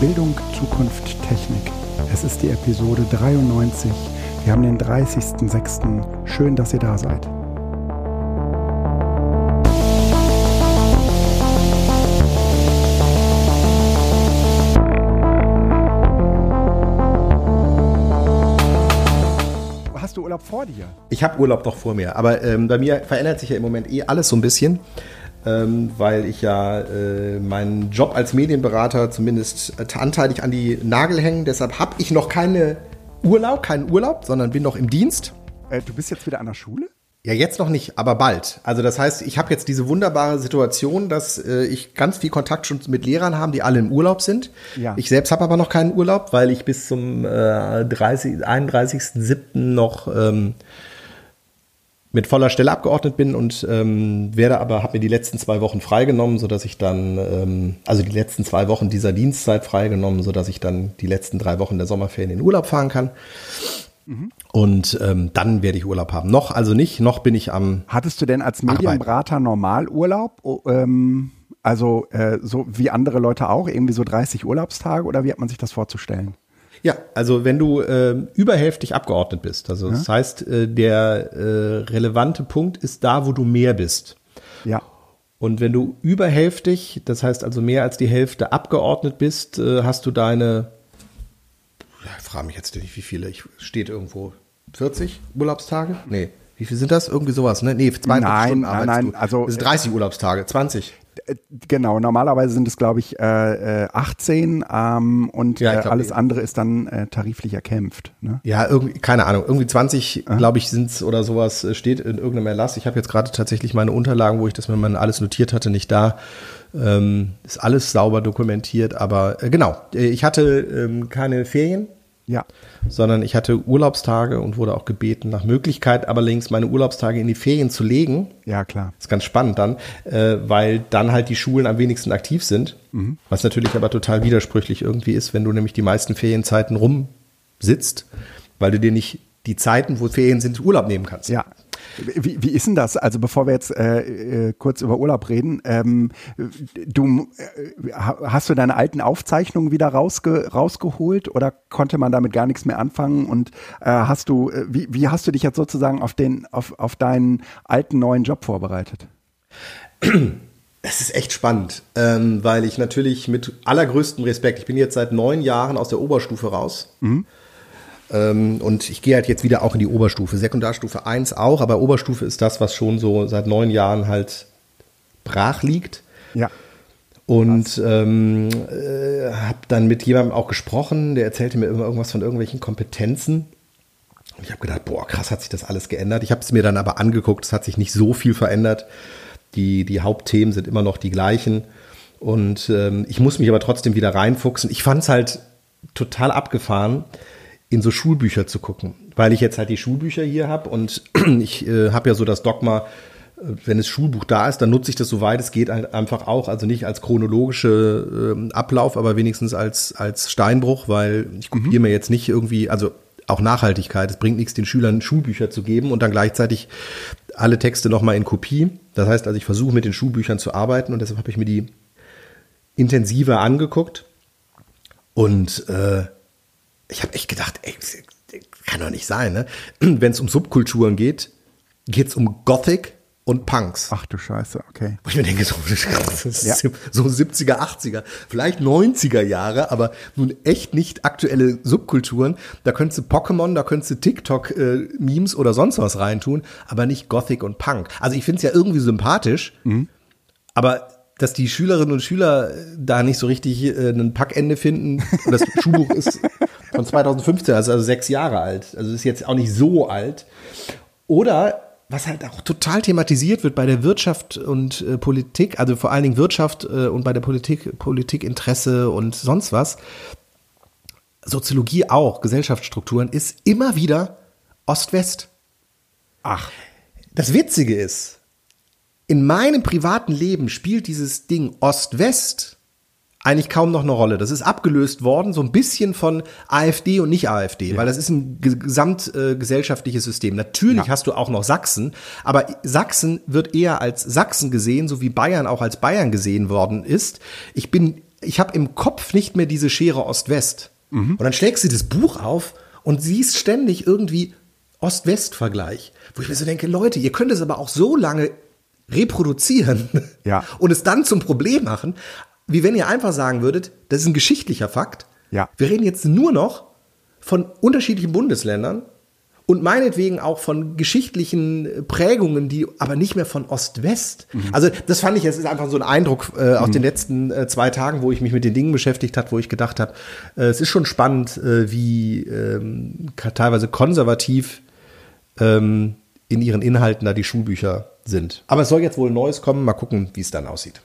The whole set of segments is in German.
Bildung, Zukunft, Technik. Es ist die Episode 93. Wir haben den 30.06. Schön, dass ihr da seid. Vor dir? Ich habe Urlaub noch vor mir, aber ähm, bei mir verändert sich ja im Moment eh alles so ein bisschen ähm, weil ich ja äh, meinen Job als Medienberater zumindest anteilig an die Nagel hängen. Deshalb habe ich noch keine Urlaub, keinen Urlaub, sondern bin noch im Dienst. Äh, du bist jetzt wieder an der Schule? Ja, jetzt noch nicht, aber bald. Also das heißt, ich habe jetzt diese wunderbare Situation, dass äh, ich ganz viel Kontakt schon mit Lehrern habe, die alle im Urlaub sind. Ja. Ich selbst habe aber noch keinen Urlaub, weil ich bis zum äh, 30, 31.07. noch ähm, mit voller Stelle abgeordnet bin und ähm, werde aber, habe mir die letzten zwei Wochen freigenommen, sodass ich dann, ähm, also die letzten zwei Wochen dieser Dienstzeit freigenommen, sodass ich dann die letzten drei Wochen der Sommerferien in Urlaub fahren kann. Mhm. Und ähm, dann werde ich Urlaub haben. Noch also nicht, noch bin ich am. Hattest du denn als Medienberater normal Urlaub? Oh, ähm, also äh, so wie andere Leute auch, irgendwie so 30 Urlaubstage oder wie hat man sich das vorzustellen? Ja, also wenn du äh, überhälftig abgeordnet bist, also ja. das heißt, äh, der äh, relevante Punkt ist da, wo du mehr bist. Ja. Und wenn du überhälftig, das heißt also mehr als die Hälfte abgeordnet bist, äh, hast du deine, ich frage mich jetzt nicht, wie viele, ich steht irgendwo 40 Urlaubstage? Nee. Wie viel sind das? Irgendwie sowas, ne? Nee, 22 nein, Stunden nein, nein, du. also. Das sind 30 Urlaubstage, 20. Äh, genau, normalerweise sind es, glaube ich, äh, 18 ähm, und ja, äh, glaub, alles andere ist dann äh, tariflich erkämpft. Ne? Ja, irgendwie, keine Ahnung, irgendwie 20, glaube ich, sind es oder sowas, äh, steht in irgendeinem Erlass. Ich habe jetzt gerade tatsächlich meine Unterlagen, wo ich das mir mal alles notiert hatte, nicht da. Ähm, ist alles sauber dokumentiert, aber äh, genau, ich hatte ähm, keine Ferien ja. Sondern ich hatte Urlaubstage und wurde auch gebeten, nach Möglichkeit aber links meine Urlaubstage in die Ferien zu legen. Ja, klar. Das ist ganz spannend dann, äh, weil dann halt die Schulen am wenigsten aktiv sind. Mhm. Was natürlich aber total widersprüchlich irgendwie ist, wenn du nämlich die meisten Ferienzeiten rumsitzt, weil du dir nicht die Zeiten, wo Ferien sind, Urlaub nehmen kannst. Ja, wie, wie ist denn das? Also bevor wir jetzt äh, äh, kurz über Urlaub reden, ähm, du äh, hast du deine alten Aufzeichnungen wieder rausge, rausgeholt oder konnte man damit gar nichts mehr anfangen? Und äh, hast du, äh, wie, wie hast du dich jetzt sozusagen auf den, auf, auf deinen alten neuen Job vorbereitet? Es ist echt spannend, ähm, weil ich natürlich mit allergrößtem Respekt, ich bin jetzt seit neun Jahren aus der Oberstufe raus. Mhm. Ähm, und ich gehe halt jetzt wieder auch in die Oberstufe. Sekundarstufe 1 auch, aber Oberstufe ist das, was schon so seit neun Jahren halt brach liegt. Ja. Und ähm, äh, habe dann mit jemandem auch gesprochen, der erzählte mir immer irgendwas von irgendwelchen Kompetenzen. Und ich habe gedacht, boah, krass, hat sich das alles geändert. Ich habe es mir dann aber angeguckt, es hat sich nicht so viel verändert. Die, die Hauptthemen sind immer noch die gleichen. Und ähm, ich muss mich aber trotzdem wieder reinfuchsen. Ich fand es halt total abgefahren, in so Schulbücher zu gucken, weil ich jetzt halt die Schulbücher hier habe und ich äh, habe ja so das Dogma, äh, wenn es Schulbuch da ist, dann nutze ich das soweit es geht halt einfach auch, also nicht als chronologische äh, Ablauf, aber wenigstens als als Steinbruch, weil ich kopiere mhm. mir jetzt nicht irgendwie, also auch Nachhaltigkeit. Es bringt nichts, den Schülern Schulbücher zu geben und dann gleichzeitig alle Texte nochmal in Kopie. Das heißt also, ich versuche mit den Schulbüchern zu arbeiten und deshalb habe ich mir die intensiver angeguckt und äh, ich habe echt gedacht, ey, kann doch nicht sein, ne? Wenn es um Subkulturen geht, geht es um Gothic und Punks. Ach du Scheiße, okay. Wo ich mir denke, so, ja. so 70er, 80er, vielleicht 90er Jahre, aber nun echt nicht aktuelle Subkulturen. Da könntest du Pokémon, da könntest du TikTok-Memes äh, oder sonst was reintun, aber nicht Gothic und Punk. Also ich finde es ja irgendwie sympathisch, mhm. aber dass die Schülerinnen und Schüler da nicht so richtig äh, ein Packende finden. Und das Schulbuch ist von 2015, also, also sechs Jahre alt. Also ist jetzt auch nicht so alt. Oder was halt auch total thematisiert wird bei der Wirtschaft und äh, Politik, also vor allen Dingen Wirtschaft äh, und bei der Politik, Politikinteresse und sonst was, Soziologie auch, Gesellschaftsstrukturen, ist immer wieder Ost-West. Ach. Das Witzige ist, in meinem privaten Leben spielt dieses Ding Ost-West eigentlich kaum noch eine Rolle. Das ist abgelöst worden, so ein bisschen von AfD und nicht AfD, ja. weil das ist ein gesamtgesellschaftliches äh, System. Natürlich ja. hast du auch noch Sachsen, aber Sachsen wird eher als Sachsen gesehen, so wie Bayern auch als Bayern gesehen worden ist. Ich bin, ich habe im Kopf nicht mehr diese Schere Ost-West. Mhm. Und dann schlägst du das Buch auf und siehst ständig irgendwie Ost-West-Vergleich, wo ich mir so denke, Leute, ihr könnt es aber auch so lange reproduzieren ja. und es dann zum Problem machen, wie wenn ihr einfach sagen würdet, das ist ein geschichtlicher Fakt. Ja. Wir reden jetzt nur noch von unterschiedlichen Bundesländern und meinetwegen auch von geschichtlichen Prägungen, die aber nicht mehr von Ost-West. Mhm. Also das fand ich, es ist einfach so ein Eindruck äh, aus mhm. den letzten äh, zwei Tagen, wo ich mich mit den Dingen beschäftigt habe, wo ich gedacht habe, äh, es ist schon spannend, äh, wie ähm, teilweise konservativ ähm, in ihren Inhalten da die Schulbücher sind. Aber es soll jetzt wohl Neues kommen, mal gucken, wie es dann aussieht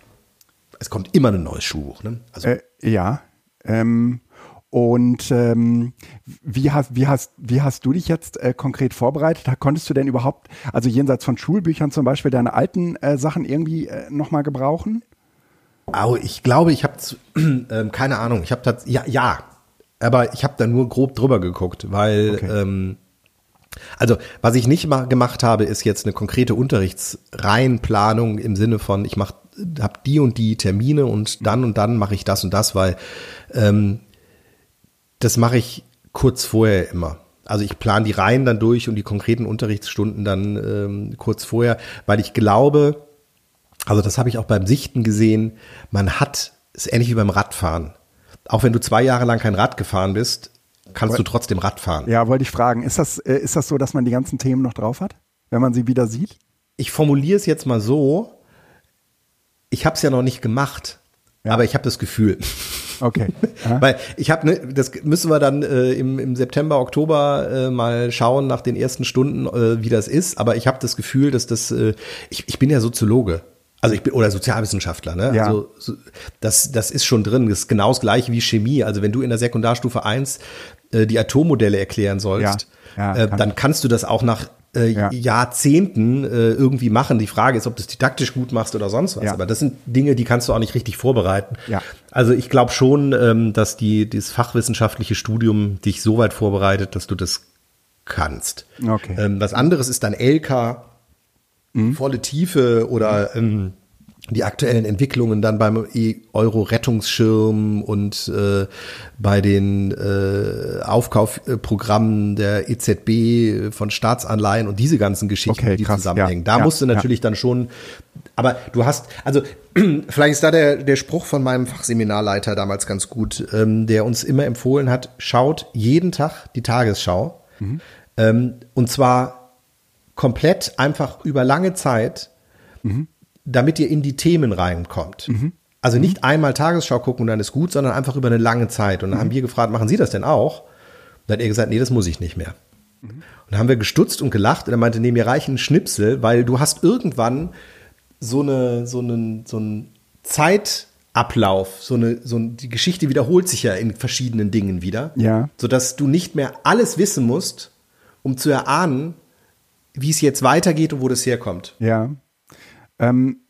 es kommt immer ein neues Schulbuch. Ne? Also, äh, ja. Ähm, und ähm, wie, hast, wie, hast, wie hast du dich jetzt äh, konkret vorbereitet? Konntest du denn überhaupt, also jenseits von Schulbüchern zum Beispiel, deine alten äh, Sachen irgendwie äh, nochmal gebrauchen? Oh, ich glaube, ich habe äh, keine Ahnung. Ich habe ja, ja, aber ich habe da nur grob drüber geguckt, weil okay. ähm, also, was ich nicht gemacht habe, ist jetzt eine konkrete Unterrichtsreihenplanung im Sinne von, ich mache habe die und die Termine und dann und dann mache ich das und das, weil ähm, das mache ich kurz vorher immer. Also ich plane die Reihen dann durch und die konkreten Unterrichtsstunden dann ähm, kurz vorher, weil ich glaube, also das habe ich auch beim Sichten gesehen, man hat, ist ähnlich wie beim Radfahren. Auch wenn du zwei Jahre lang kein Rad gefahren bist, kannst du trotzdem Rad fahren. Ja, wollte ich fragen, ist das, äh, ist das so, dass man die ganzen Themen noch drauf hat, wenn man sie wieder sieht? Ich formuliere es jetzt mal so, ich habe es ja noch nicht gemacht, ja. aber ich habe das Gefühl. Okay. Weil ich habe, ne, das müssen wir dann äh, im, im September, Oktober äh, mal schauen nach den ersten Stunden, äh, wie das ist. Aber ich habe das Gefühl, dass das, äh, ich, ich bin ja Soziologe. Also ich bin oder Sozialwissenschaftler, ne? Ja. Also das, das ist schon drin. Das ist genau das gleiche wie Chemie. Also wenn du in der Sekundarstufe 1 äh, die Atommodelle erklären sollst, ja. Ja, äh, dann kannst du das auch nach äh, ja. Jahrzehnten äh, irgendwie machen. Die Frage ist, ob du es didaktisch gut machst oder sonst was. Ja. Aber das sind Dinge, die kannst du auch nicht richtig vorbereiten. Ja. Also ich glaube schon, ähm, dass die, dieses fachwissenschaftliche Studium dich so weit vorbereitet, dass du das kannst. Okay. Ähm, was anderes ist dann LK, mhm. volle Tiefe oder ähm, die aktuellen Entwicklungen dann beim Euro-Rettungsschirm und äh, bei den äh, Aufkaufprogrammen der EZB von Staatsanleihen und diese ganzen Geschichten, okay, die krass, zusammenhängen. Ja, da ja, musst du natürlich ja. dann schon, aber du hast, also vielleicht ist da der, der Spruch von meinem Fachseminarleiter damals ganz gut, ähm, der uns immer empfohlen hat, schaut jeden Tag die Tagesschau mhm. ähm, und zwar komplett einfach über lange Zeit. Mhm damit ihr in die Themen reinkommt. Mhm. Also nicht mhm. einmal Tagesschau gucken und dann ist gut, sondern einfach über eine lange Zeit. Und dann mhm. haben wir gefragt, machen Sie das denn auch? Und dann hat er gesagt, nee, das muss ich nicht mehr. Mhm. Und dann haben wir gestutzt und gelacht und er meinte, nee, mir reichen Schnipsel, weil du hast irgendwann so eine, so einen, so einen Zeitablauf, so eine, so eine, die Geschichte wiederholt sich ja in verschiedenen Dingen wieder. Ja. Sodass du nicht mehr alles wissen musst, um zu erahnen, wie es jetzt weitergeht und wo das herkommt. Ja. Ähm,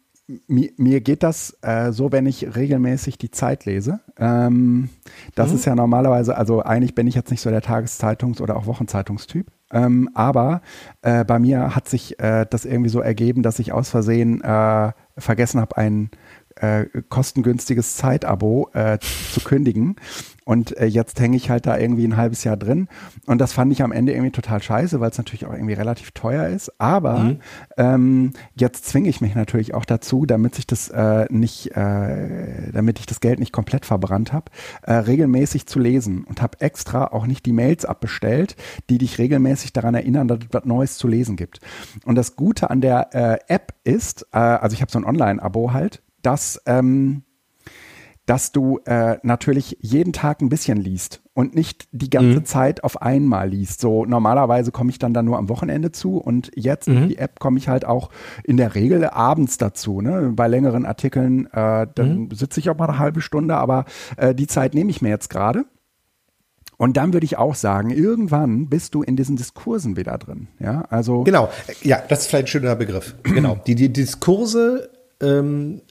mir, mir, geht das äh, so, wenn ich regelmäßig die Zeit lese. Ähm, das mhm. ist ja normalerweise, also eigentlich bin ich jetzt nicht so der Tageszeitungs- oder auch Wochenzeitungstyp. Ähm, aber äh, bei mir hat sich äh, das irgendwie so ergeben, dass ich aus Versehen äh, vergessen habe, ein äh, kostengünstiges Zeitabo äh, zu kündigen. Und äh, jetzt hänge ich halt da irgendwie ein halbes Jahr drin. Und das fand ich am Ende irgendwie total scheiße, weil es natürlich auch irgendwie relativ teuer ist. Aber mhm. ähm, jetzt zwinge ich mich natürlich auch dazu, damit sich das äh, nicht, äh, damit ich das Geld nicht komplett verbrannt habe, äh, regelmäßig zu lesen und habe extra auch nicht die Mails abbestellt, die dich regelmäßig daran erinnern, dass es was Neues zu lesen gibt. Und das Gute an der äh, App ist, äh, also ich habe so ein Online-Abo halt, dass ähm, dass du äh, natürlich jeden Tag ein bisschen liest und nicht die ganze mhm. Zeit auf einmal liest. So normalerweise komme ich dann da nur am Wochenende zu und jetzt mhm. die App komme ich halt auch in der Regel abends dazu. Ne? Bei längeren Artikeln, äh, dann mhm. sitze ich auch mal eine halbe Stunde, aber äh, die Zeit nehme ich mir jetzt gerade. Und dann würde ich auch sagen, irgendwann bist du in diesen Diskursen wieder drin. Ja, also. Genau, ja, das ist vielleicht ein schöner Begriff. genau. Die, die Diskurse ähm,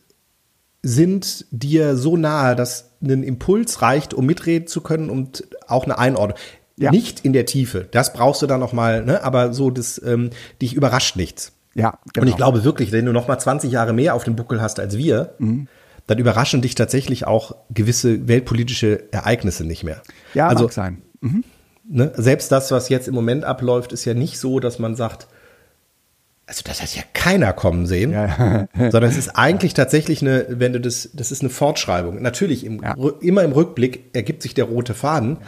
sind dir so nahe, dass ein Impuls reicht, um mitreden zu können und auch eine Einordnung. Ja. Nicht in der Tiefe, das brauchst du dann noch mal, ne? aber so, das, ähm, dich überrascht nichts. Ja, genau. Und ich glaube wirklich, wenn du noch mal 20 Jahre mehr auf dem Buckel hast als wir, mhm. dann überraschen dich tatsächlich auch gewisse weltpolitische Ereignisse nicht mehr. Ja, also, mag sein. Mhm. Ne, selbst das, was jetzt im Moment abläuft, ist ja nicht so, dass man sagt, also das hat ja keiner kommen sehen, ja. sondern es ist eigentlich tatsächlich eine, wenn du das, das ist eine Fortschreibung. Natürlich im, ja. immer im Rückblick ergibt sich der rote Faden,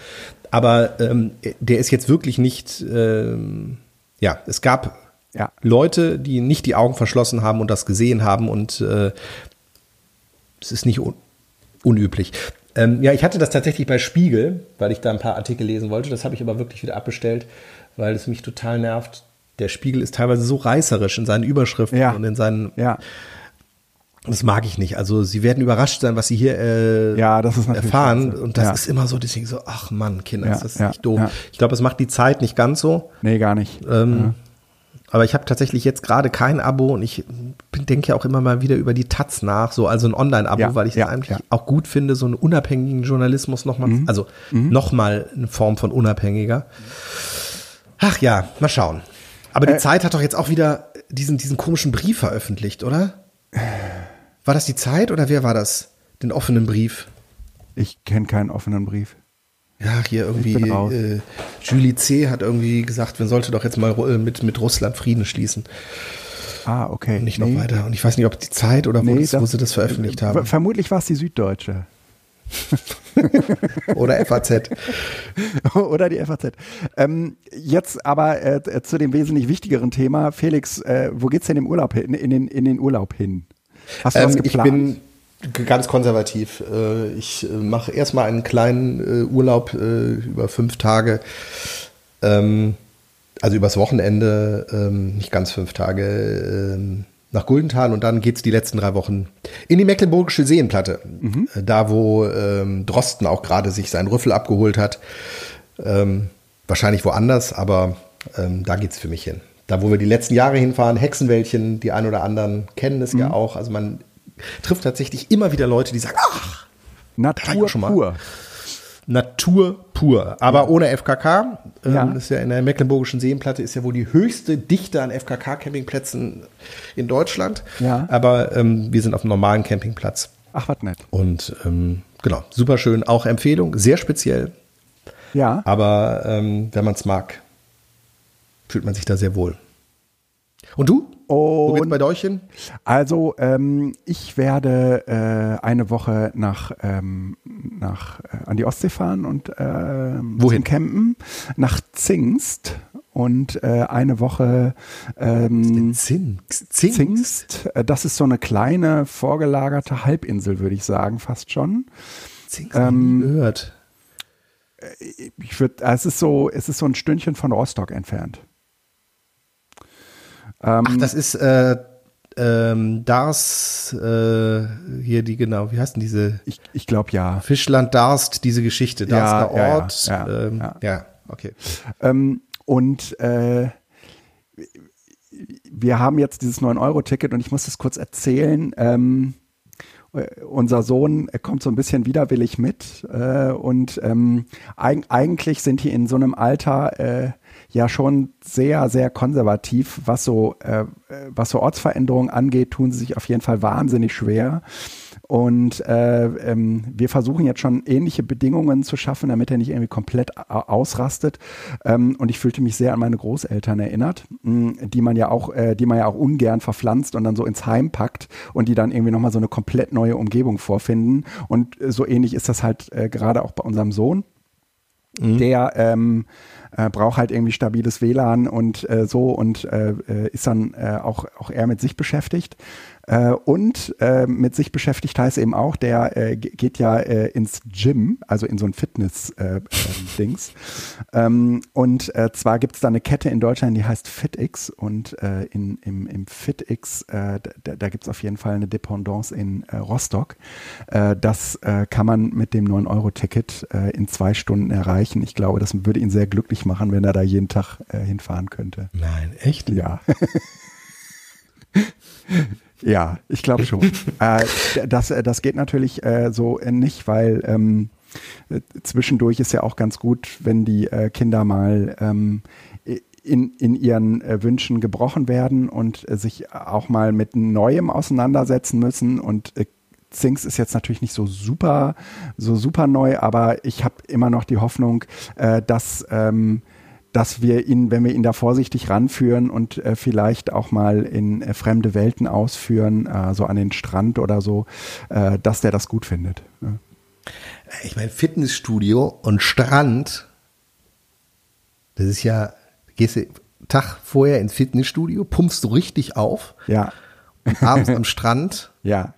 aber ähm, der ist jetzt wirklich nicht, ähm, ja, es gab ja. Leute, die nicht die Augen verschlossen haben und das gesehen haben und äh, es ist nicht un unüblich. Ähm, ja, ich hatte das tatsächlich bei Spiegel, weil ich da ein paar Artikel lesen wollte. Das habe ich aber wirklich wieder abbestellt, weil es mich total nervt. Der Spiegel ist teilweise so reißerisch in seinen Überschriften ja. und in seinen ja. Das mag ich nicht. Also sie werden überrascht sein, was sie hier äh, ja, das ist erfahren. Scheiße. Und das ja. ist immer so, deswegen so, ach Mann, Kinder, ja, das ist ja, nicht doof. Ich glaube, es macht die Zeit nicht ganz so. Nee, gar nicht. Ähm, aber ich habe tatsächlich jetzt gerade kein Abo und ich denke ja auch immer mal wieder über die Taz nach, so also ein Online-Abo, weil ich es eigentlich auch gut finde, so einen unabhängigen Journalismus nochmal, mhm. also mhm. nochmal eine Form von unabhängiger. Ach ja, mal schauen. Aber die äh, Zeit hat doch jetzt auch wieder diesen, diesen komischen Brief veröffentlicht, oder? War das die Zeit oder wer war das? Den offenen Brief? Ich kenne keinen offenen Brief. Ja, hier irgendwie äh, Julie C. hat irgendwie gesagt, man sollte doch jetzt mal äh, mit, mit Russland Frieden schließen. Ah, okay. Und nicht nee. noch weiter. Und ich weiß nicht, ob die Zeit oder wo, nee, das, das, wo sie das veröffentlicht haben. Vermutlich war es die Süddeutsche. Oder FAZ. Oder die FAZ. Ähm, jetzt aber äh, zu dem wesentlich wichtigeren Thema. Felix, äh, wo geht's denn im Urlaub hin, in, den, in den Urlaub hin? Hast du ähm, was geplant? Ich bin ganz konservativ. Äh, ich äh, mache erstmal einen kleinen äh, Urlaub über fünf Tage. Ähm, also übers Wochenende, ähm, nicht ganz fünf Tage nach Guldenthal und dann geht es die letzten drei Wochen in die Mecklenburgische Seenplatte. Mhm. Da, wo ähm, Drosten auch gerade sich seinen Rüffel abgeholt hat. Ähm, wahrscheinlich woanders, aber ähm, da es für mich hin da wo wir die letzten Jahre hinfahren, Hexenwäldchen, die ein oder anderen kennen es mhm. ja auch. Also man trifft tatsächlich immer wieder Leute, die sagen, ach, Natur schon mal. pur. Natur pur, aber ja. ohne FKK. Ähm, ja. Das ist ja in der Mecklenburgischen Seenplatte ist ja wohl die höchste Dichte an FKK-Campingplätzen in Deutschland. Ja. Aber ähm, wir sind auf einem normalen Campingplatz. Ach, was nett. Und ähm, genau, super schön. Auch Empfehlung, sehr speziell. Ja. Aber ähm, wenn man es mag, fühlt man sich da sehr wohl. Und du? Und Wo geht's bei euch hin? Also ähm, ich werde äh, eine Woche nach, ähm, nach äh, an die Ostsee fahren und äh, wohin campen nach Zingst und äh, eine Woche ähm, Zingst. Zingst. Äh, das ist so eine kleine vorgelagerte Halbinsel, würde ich sagen, fast schon. Zingst ähm, gehört. Äh, ich würde, es ist so, es ist so ein Stündchen von Rostock entfernt. Ähm, Ach, das ist äh, ähm, Darst, äh, hier die genau, wie heißt denn diese? Ich, ich glaube ja. Fischland Darst, diese Geschichte, Darster ja, Ort. Ja, ja, ähm, ja. okay. Ähm, und äh, wir haben jetzt dieses 9-Euro-Ticket und ich muss das kurz erzählen. Ähm, unser Sohn kommt so ein bisschen widerwillig mit äh, und ähm, eig eigentlich sind die in so einem Alter, äh, ja schon sehr, sehr konservativ. Was so, äh, was so Ortsveränderungen angeht, tun sie sich auf jeden Fall wahnsinnig schwer. Und äh, ähm, wir versuchen jetzt schon ähnliche Bedingungen zu schaffen, damit er nicht irgendwie komplett ausrastet. Ähm, und ich fühlte mich sehr an meine Großeltern erinnert, mh, die man ja auch, äh, die man ja auch ungern verpflanzt und dann so ins Heim packt und die dann irgendwie nochmal so eine komplett neue Umgebung vorfinden. Und so ähnlich ist das halt äh, gerade auch bei unserem Sohn. Mhm. Der ähm, äh, braucht halt irgendwie stabiles WLAN und äh, so und äh, äh, ist dann auch, auch eher mit sich beschäftigt. Und mit sich beschäftigt heißt eben auch, der geht ja ins Gym, also in so ein Fitness-Dings. Äh, ähm, und zwar gibt es da eine Kette in Deutschland, die heißt FitX und in, im, im FitX, da, da gibt es auf jeden Fall eine Dependance in Rostock. Das kann man mit dem 9-Euro-Ticket äh, in zwei Stunden erreichen. Ich glaube, das würde ihn sehr glücklich machen, wenn er da jeden Tag äh, hinfahren könnte. Nein, echt? Ja. ja, ich glaube schon. äh, das, das geht natürlich äh, so nicht, weil ähm, zwischendurch ist ja auch ganz gut, wenn die äh, Kinder mal ähm, in, in ihren äh, Wünschen gebrochen werden und äh, sich auch mal mit Neuem auseinandersetzen müssen. Und äh, Zinks ist jetzt natürlich nicht so super, so super neu, aber ich habe immer noch die Hoffnung, äh, dass ähm, dass wir ihn, wenn wir ihn da vorsichtig ranführen und äh, vielleicht auch mal in äh, fremde Welten ausführen, äh, so an den Strand oder so, äh, dass der das gut findet. Ja. Ich meine, Fitnessstudio und Strand, das ist ja, gehst du Tag vorher ins Fitnessstudio, pumpst du richtig auf. Ja. Und abends am Strand. Ja.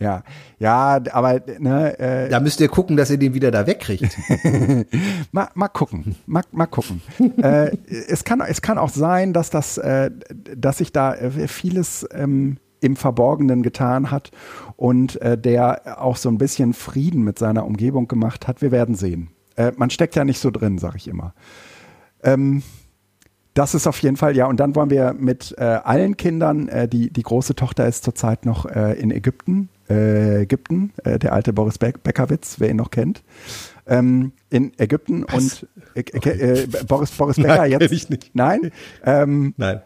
Ja, ja, aber ne, äh, da müsst ihr gucken, dass ihr den wieder da wegkriegt. mal, mal gucken, mal, mal gucken. äh, es kann, es kann auch sein, dass das, äh, dass sich da äh, vieles ähm, im Verborgenen getan hat und äh, der auch so ein bisschen Frieden mit seiner Umgebung gemacht hat. Wir werden sehen. Äh, man steckt ja nicht so drin, sage ich immer. Ähm, das ist auf jeden Fall, ja, und dann wollen wir mit äh, allen Kindern, äh, die, die große Tochter ist zurzeit noch äh, in Ägypten, Ägypten, äh, der alte Boris Be Beckerwitz, wer ihn noch kennt, ähm, in Ägypten Was? und äh, okay. Boris, Boris Becker Nein, jetzt. Ich nicht. Nein? Ähm, Nein.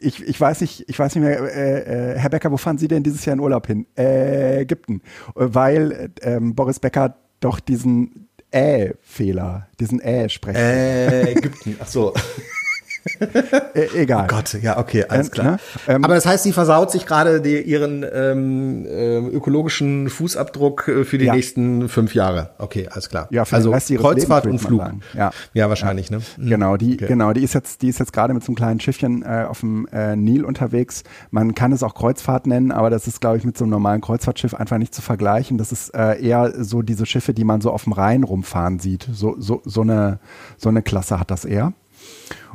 Ich, ich weiß nicht, ich weiß nicht mehr, Herr Becker, wo fahren Sie denn dieses Jahr in Urlaub hin? Ägypten. Weil ähm, Boris Becker doch diesen Äh-Fehler, diesen Äh-Sprecher. Äh, Ägypten, ach so. äh, egal. Oh Gott, ja, okay, alles klar. Ne? Ähm, Aber das heißt, sie versaut sich gerade ihren ähm, äh, ökologischen Fußabdruck äh, für die ja. nächsten fünf Jahre. Okay, alles klar. Ja, für also Kreuzfahrt und Flug. Ja. ja, wahrscheinlich, ja. ne? Mhm. Genau, die, okay. genau, die ist jetzt, die ist jetzt gerade mit so einem kleinen Schiffchen äh, auf dem äh, Nil unterwegs. Man kann es auch Kreuzfahrt nennen, aber das ist, glaube ich, mit so einem normalen Kreuzfahrtschiff einfach nicht zu vergleichen. Das ist äh, eher so diese Schiffe, die man so auf dem Rhein rumfahren sieht. So, so, so eine, so eine Klasse hat das eher.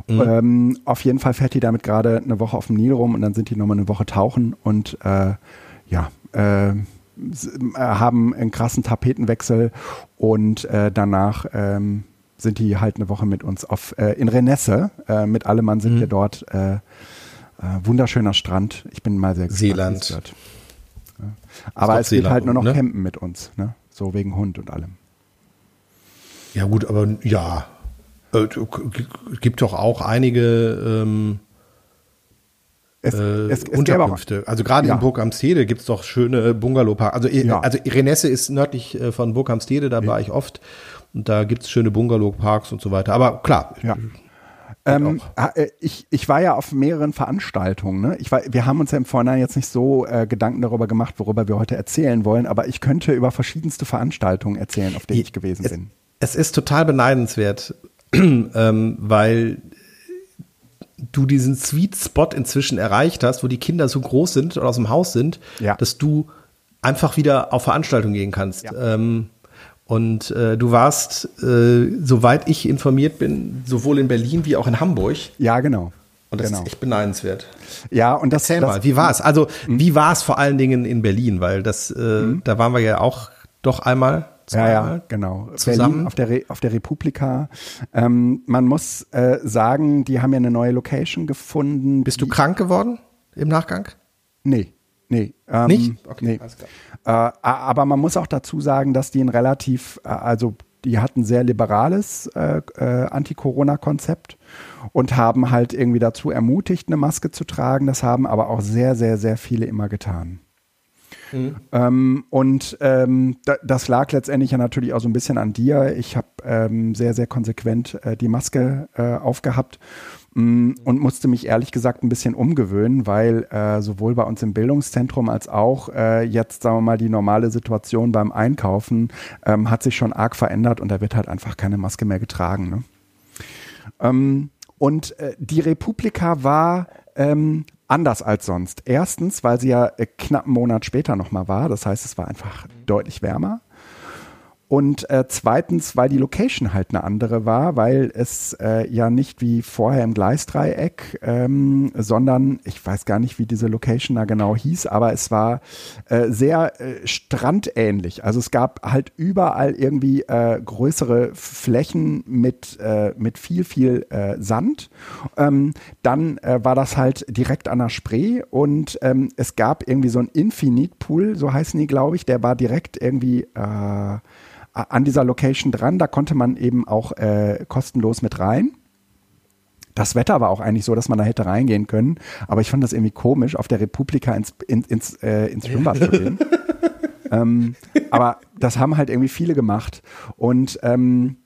Mhm. Ähm, auf jeden Fall fährt die damit gerade eine Woche auf dem Nil rum und dann sind die nochmal eine Woche tauchen und äh, ja, äh, äh, haben einen krassen Tapetenwechsel und äh, danach ähm, sind die halt eine Woche mit uns auf äh, in Renesse. Äh, mit Allemann sind mhm. wir dort. Äh, äh, wunderschöner Strand. Ich bin mal sehr gespannt. Seeland. Ja. Aber es Seeland geht halt nur noch ne? campen mit uns, ne? So wegen Hund und allem. Ja, gut, aber ja, äh, gibt doch auch einige ähm, es, äh, es, es Unterkünfte. Also gerade ja. in Burg Amstede gibt es doch schöne Bungalow-Parks. Also, ja. also Renesse ist nördlich äh, von Burg Amstede, da ja. war ich oft. Und da gibt es schöne Bungalow-Parks und so weiter. Aber klar. Ja. Ähm, äh, ich, ich war ja auf mehreren Veranstaltungen. Ne? Ich war, wir haben uns ja im Vorhinein jetzt nicht so äh, Gedanken darüber gemacht, worüber wir heute erzählen wollen, aber ich könnte über verschiedenste Veranstaltungen erzählen, auf denen ich gewesen es, bin. Es ist total beneidenswert, ähm, weil du diesen Sweet Spot inzwischen erreicht hast, wo die Kinder so groß sind oder aus dem Haus sind, ja. dass du einfach wieder auf Veranstaltungen gehen kannst. Ja. Ähm, und äh, du warst, äh, soweit ich informiert bin, sowohl in Berlin wie auch in Hamburg. Ja, genau. Und das genau. ist echt beneidenswert. Ja, und das. Erzähl das, mal, wie war es? Also, mhm. wie war es vor allen Dingen in Berlin? Weil das, äh, mhm. da waren wir ja auch doch einmal ja, ja, genau. Zusammen. Berlin auf der, Re auf der Republika. Ähm, man muss äh, sagen, die haben ja eine neue Location gefunden. Bist du krank geworden im Nachgang? Nee. Nee. Ähm, Nicht? Okay, nee. alles klar. Äh, aber man muss auch dazu sagen, dass die ein relativ, äh, also die hatten sehr liberales äh, äh, Anti-Corona-Konzept und haben halt irgendwie dazu ermutigt, eine Maske zu tragen. Das haben aber auch sehr, sehr, sehr viele immer getan. Mhm. Ähm, und ähm, da, das lag letztendlich ja natürlich auch so ein bisschen an dir. Ich habe ähm, sehr, sehr konsequent äh, die Maske äh, aufgehabt mm, und musste mich ehrlich gesagt ein bisschen umgewöhnen, weil äh, sowohl bei uns im Bildungszentrum als auch äh, jetzt, sagen wir mal, die normale Situation beim Einkaufen ähm, hat sich schon arg verändert und da wird halt einfach keine Maske mehr getragen. Ne? Ähm, und äh, die Republika war ähm, anders als sonst. Erstens, weil sie ja äh, knapp einen Monat später nochmal war. Das heißt, es war einfach deutlich wärmer. Und äh, zweitens, weil die Location halt eine andere war, weil es äh, ja nicht wie vorher im Gleisdreieck, ähm, sondern ich weiß gar nicht, wie diese Location da genau hieß, aber es war äh, sehr äh, strandähnlich. Also es gab halt überall irgendwie äh, größere Flächen mit, äh, mit viel, viel Sand. Ähm, dann war das halt direkt an der Spree und ähm, es gab irgendwie so ein Infinite Pool, so heißen die, glaube ich, der war direkt irgendwie an dieser Location dran. Da konnte man eben auch äh, kostenlos mit rein. Das Wetter war auch eigentlich so, dass man da hätte reingehen können. Aber ich fand das irgendwie komisch, auf der Republika ins, in, ins, äh, ins Schwimmbad zu gehen. ähm, aber das haben halt irgendwie viele gemacht. Und ähm,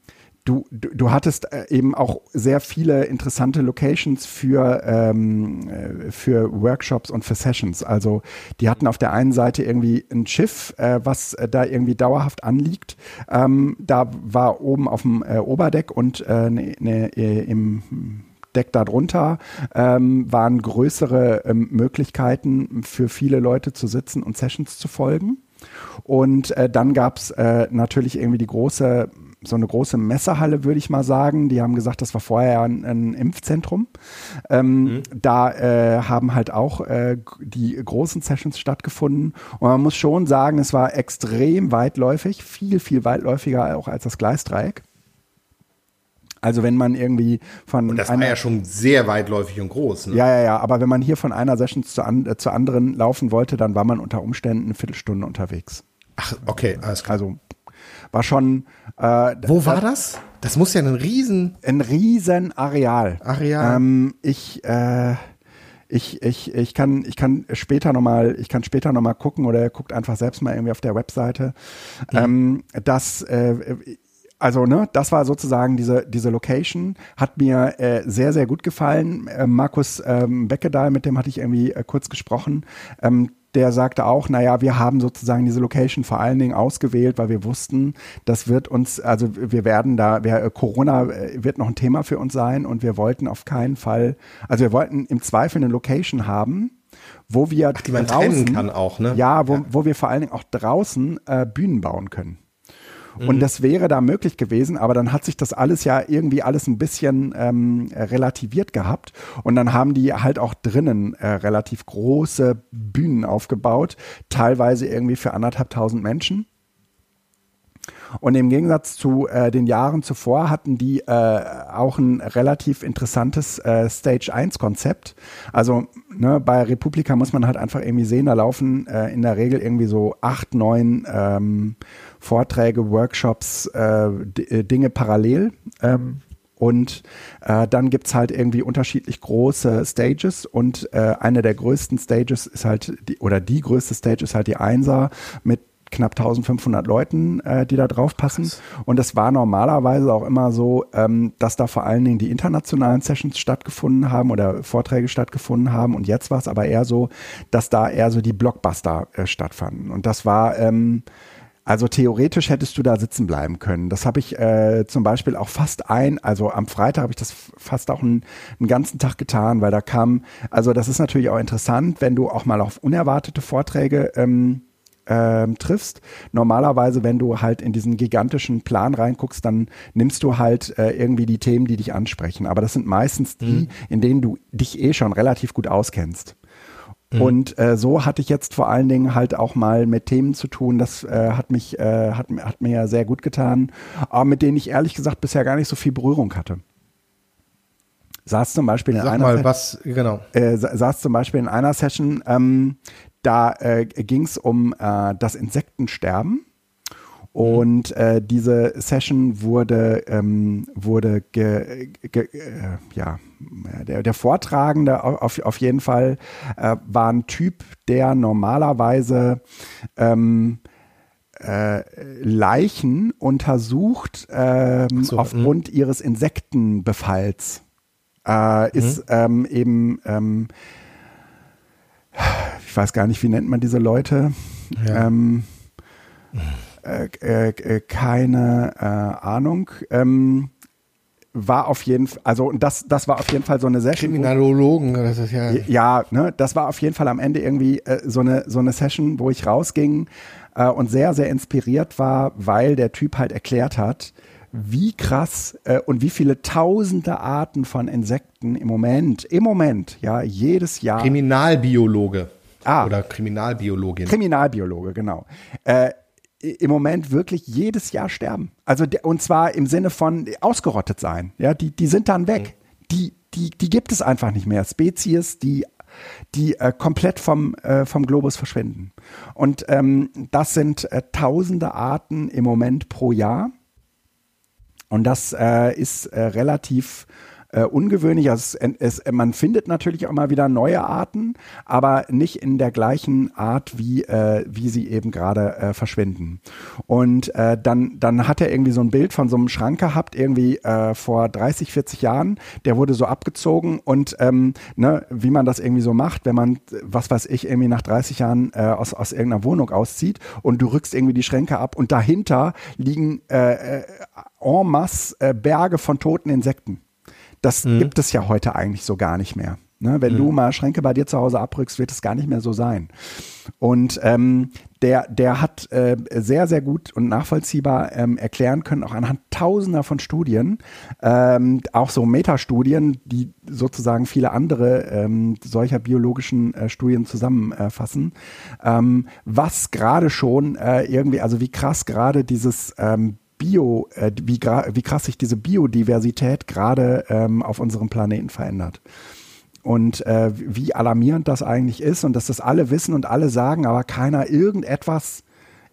du, du, du hattest äh, eben auch sehr viele interessante Locations für, ähm, äh, für Workshops und für Sessions. Also die hatten auf der einen Seite irgendwie ein Schiff, äh, was da irgendwie dauerhaft anliegt. Ähm, da war oben auf dem äh, Oberdeck und äh, ne, ne, im Deck darunter ähm, waren größere ähm, Möglichkeiten für viele Leute zu sitzen und Sessions zu folgen. Und äh, dann gab es äh, natürlich irgendwie die große so eine große Messehalle, würde ich mal sagen. Die haben gesagt, das war vorher ein, ein Impfzentrum. Ähm, mhm. Da äh, haben halt auch äh, die großen Sessions stattgefunden. Und man muss schon sagen, es war extrem weitläufig, viel, viel weitläufiger auch als das Gleisdreieck. Also wenn man irgendwie von und das war ja schon sehr weitläufig und groß. Ne? Ja, ja, ja. Aber wenn man hier von einer Session zu an, äh, zur anderen laufen wollte, dann war man unter Umständen eine Viertelstunde unterwegs. Ach, okay, alles klar. Also war schon. Äh, Wo war das? Das muss ja ein riesen. Ein riesen Areal. Areal. Ähm, ich, äh, ich, ich, ich kann, ich kann später nochmal, ich kann später noch mal gucken oder ihr guckt einfach selbst mal irgendwie auf der Webseite. Mhm. Ähm, das, äh, also ne, das war sozusagen diese diese Location, hat mir äh, sehr sehr gut gefallen. Äh, Markus ähm, Beckedahl, mit dem hatte ich irgendwie äh, kurz gesprochen. Ähm, der sagte auch, naja, wir haben sozusagen diese Location vor allen Dingen ausgewählt, weil wir wussten, das wird uns, also wir werden da, wir, äh, Corona äh, wird noch ein Thema für uns sein und wir wollten auf keinen Fall, also wir wollten im Zweifel eine Location haben, wo wir Ach, die man draußen, kann auch, ne? Ja, wo, ja. wo wir vor allen Dingen auch draußen äh, Bühnen bauen können. Und mhm. das wäre da möglich gewesen, aber dann hat sich das alles ja irgendwie alles ein bisschen ähm, relativiert gehabt. Und dann haben die halt auch drinnen äh, relativ große Bühnen aufgebaut, teilweise irgendwie für anderthalb tausend Menschen. Und im Gegensatz zu äh, den Jahren zuvor hatten die äh, auch ein relativ interessantes äh, Stage 1 Konzept. Also ne, bei Republika muss man halt einfach irgendwie sehen, da laufen äh, in der Regel irgendwie so acht, neun ähm, Vorträge, Workshops, äh, äh, Dinge parallel. Ähm, und äh, dann gibt's halt irgendwie unterschiedlich große Stages und äh, eine der größten Stages ist halt, die, oder die größte Stage ist halt die Einser mit knapp 1500 Leuten, äh, die da drauf passen. Krass. Und es war normalerweise auch immer so, ähm, dass da vor allen Dingen die internationalen Sessions stattgefunden haben oder Vorträge stattgefunden haben. Und jetzt war es aber eher so, dass da eher so die Blockbuster äh, stattfanden. Und das war ähm, also theoretisch hättest du da sitzen bleiben können. Das habe ich äh, zum Beispiel auch fast ein, also am Freitag habe ich das fast auch einen, einen ganzen Tag getan, weil da kam, also das ist natürlich auch interessant, wenn du auch mal auf unerwartete Vorträge ähm, ähm, triffst. Normalerweise, wenn du halt in diesen gigantischen Plan reinguckst, dann nimmst du halt äh, irgendwie die Themen, die dich ansprechen. Aber das sind meistens die, mhm. in denen du dich eh schon relativ gut auskennst. Mhm. Und äh, so hatte ich jetzt vor allen Dingen halt auch mal mit Themen zu tun. Das äh, hat mich, äh, hat, hat mir ja sehr gut getan, aber mit denen ich ehrlich gesagt bisher gar nicht so viel Berührung hatte saß zum Beispiel in Sag einer mal, was, genau. Äh, saß zum Beispiel in einer Session, ähm, da äh, ging es um äh, das Insektensterben. Und äh, diese Session wurde, ähm, wurde ge, ge, äh, ja, der, der Vortragende auf, auf jeden Fall äh, war ein Typ, der normalerweise ähm, äh, Leichen untersucht ähm, so, aufgrund mh. ihres Insektenbefalls. Äh, ist mhm. eben ähm, ich weiß gar nicht, wie nennt man diese Leute? Ja. Ähm, äh, äh, äh keine äh, Ahnung. Ähm, war auf jeden Fall, also das, das war auf jeden Fall so eine Session. Kriminologen, das ist ja. Ja, ne, das war auf jeden Fall am Ende irgendwie äh, so eine so eine Session, wo ich rausging äh, und sehr sehr inspiriert war, weil der Typ halt erklärt hat, wie krass äh, und wie viele tausende Arten von Insekten im Moment, im Moment, ja, jedes Jahr. Kriminalbiologe. Ah. Oder Kriminalbiologin. Kriminalbiologe, genau. Äh, im Moment wirklich jedes Jahr sterben. Also und zwar im Sinne von ausgerottet sein. Ja, die, die sind dann weg. Mhm. Die, die, die gibt es einfach nicht mehr. Spezies, die die äh, komplett vom, äh, vom Globus verschwinden. Und ähm, das sind äh, tausende Arten im Moment pro Jahr. Und das äh, ist äh, relativ äh, ungewöhnlich. Also es, es, man findet natürlich auch mal wieder neue Arten, aber nicht in der gleichen Art, wie, äh, wie sie eben gerade äh, verschwinden. Und äh, dann, dann hat er irgendwie so ein Bild von so einem Schrank gehabt, irgendwie äh, vor 30, 40 Jahren. Der wurde so abgezogen und ähm, ne, wie man das irgendwie so macht, wenn man, was weiß ich, irgendwie nach 30 Jahren äh, aus, aus irgendeiner Wohnung auszieht und du rückst irgendwie die Schränke ab und dahinter liegen äh, äh en masse äh, Berge von toten Insekten. Das mhm. gibt es ja heute eigentlich so gar nicht mehr. Ne, wenn mhm. du mal Schränke bei dir zu Hause abrückst, wird es gar nicht mehr so sein. Und ähm, der, der hat äh, sehr, sehr gut und nachvollziehbar ähm, erklären können, auch anhand tausender von Studien, ähm, auch so Metastudien, die sozusagen viele andere ähm, solcher biologischen äh, Studien zusammenfassen, ähm, was gerade schon äh, irgendwie, also wie krass gerade dieses ähm, Bio, äh, wie, wie krass sich diese Biodiversität gerade ähm, auf unserem Planeten verändert. Und äh, wie alarmierend das eigentlich ist und dass das alle wissen und alle sagen, aber keiner irgendetwas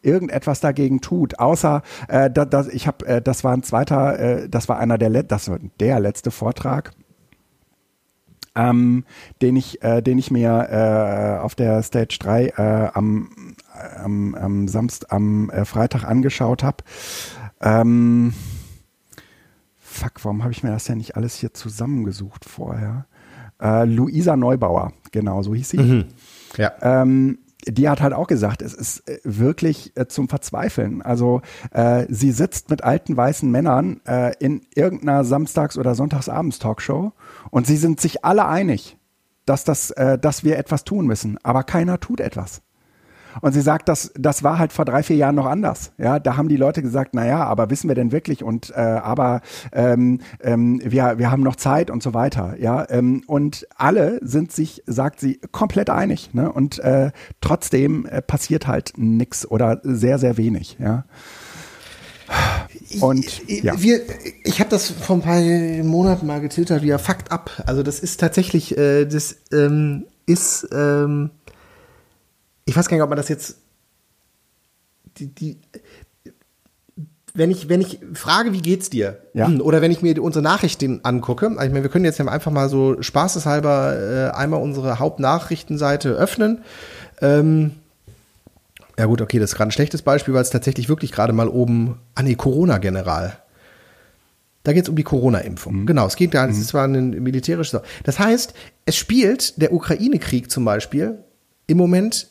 irgendetwas dagegen tut, außer äh, da, da, ich habe, äh, das war ein zweiter, äh, das war einer der, das war der letzte Vortrag, ähm, den ich, äh, den ich mir äh, auf der Stage 3 äh, am, am, am Samstag, am äh, Freitag angeschaut habe. Ähm, fuck, warum habe ich mir das ja nicht alles hier zusammengesucht vorher? Äh, Luisa Neubauer, genau, so hieß sie. Mhm. Ja. Ähm, die hat halt auch gesagt, es ist äh, wirklich äh, zum Verzweifeln. Also äh, sie sitzt mit alten weißen Männern äh, in irgendeiner Samstags- oder Sonntagsabends-Talkshow und sie sind sich alle einig, dass, das, äh, dass wir etwas tun müssen, aber keiner tut etwas. Und sie sagt, das, das war halt vor drei, vier Jahren noch anders. Ja, da haben die Leute gesagt, na ja, aber wissen wir denn wirklich? Und äh, aber ähm, ähm, wir, wir haben noch Zeit und so weiter. Ja, ähm, und alle sind sich, sagt sie, komplett einig. Ne? Und äh, trotzdem äh, passiert halt nichts oder sehr, sehr wenig. Ja. Und ja. wir, ich habe das vor ein paar Monaten mal getwittert, wie Fakt ab. Also das ist tatsächlich, äh, das ähm, ist ähm, ich weiß gar nicht, ob man das jetzt die, die wenn ich, wenn ich frage, wie geht's dir? Ja. Oder wenn ich mir unsere Nachrichten angucke, ich meine, wir können jetzt einfach mal so spaßeshalber äh, einmal unsere Hauptnachrichtenseite öffnen. Ähm, ja gut, okay, das ist gerade ein schlechtes Beispiel, weil es tatsächlich wirklich gerade mal oben, ah nee, Corona-General. Da geht es um die Corona-Impfung. Mhm. Genau, es geht da, es ist zwar ein militärisches. Das heißt, es spielt der Ukraine-Krieg zum Beispiel im Moment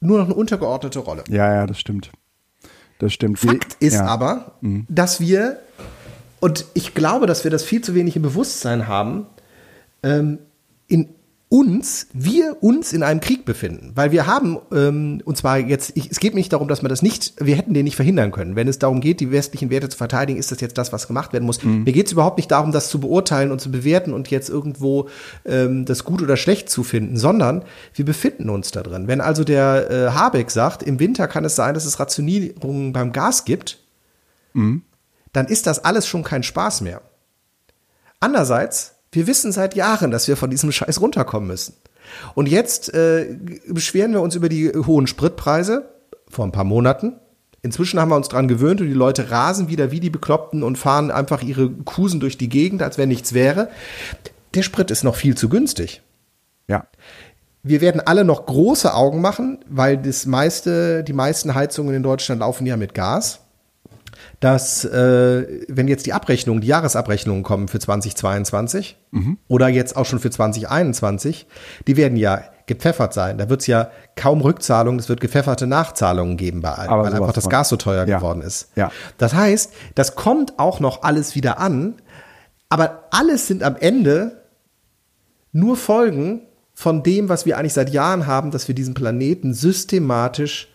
nur noch eine untergeordnete Rolle. Ja, ja, das stimmt. Das stimmt. Fakt ist ja. aber, mhm. dass wir, und ich glaube, dass wir das viel zu wenig im Bewusstsein haben, ähm, in uns, wir uns in einem Krieg befinden. Weil wir haben, ähm, und zwar jetzt, ich, es geht mir nicht darum, dass man das nicht, wir hätten den nicht verhindern können. Wenn es darum geht, die westlichen Werte zu verteidigen, ist das jetzt das, was gemacht werden muss. Mhm. Mir geht es überhaupt nicht darum, das zu beurteilen und zu bewerten und jetzt irgendwo ähm, das gut oder schlecht zu finden, sondern wir befinden uns da drin. Wenn also der äh, Habeck sagt, im Winter kann es sein, dass es Rationierungen beim Gas gibt, mhm. dann ist das alles schon kein Spaß mehr. Andererseits wir wissen seit Jahren, dass wir von diesem Scheiß runterkommen müssen. Und jetzt äh, beschweren wir uns über die hohen Spritpreise vor ein paar Monaten. Inzwischen haben wir uns dran gewöhnt und die Leute rasen wieder wie die Bekloppten und fahren einfach ihre Kusen durch die Gegend, als wenn nichts wäre. Der Sprit ist noch viel zu günstig. Ja. Wir werden alle noch große Augen machen, weil das meiste, die meisten Heizungen in Deutschland laufen ja mit Gas dass äh, wenn jetzt die Abrechnungen, die Jahresabrechnungen kommen für 2022 mhm. oder jetzt auch schon für 2021, die werden ja gepfeffert sein. Da wird es ja kaum Rückzahlungen, es wird gepfefferte Nachzahlungen geben bei allen, weil einfach das Gas so teuer ja. geworden ist. Ja. Das heißt, das kommt auch noch alles wieder an, Aber alles sind am Ende nur Folgen von dem, was wir eigentlich seit Jahren haben, dass wir diesen Planeten systematisch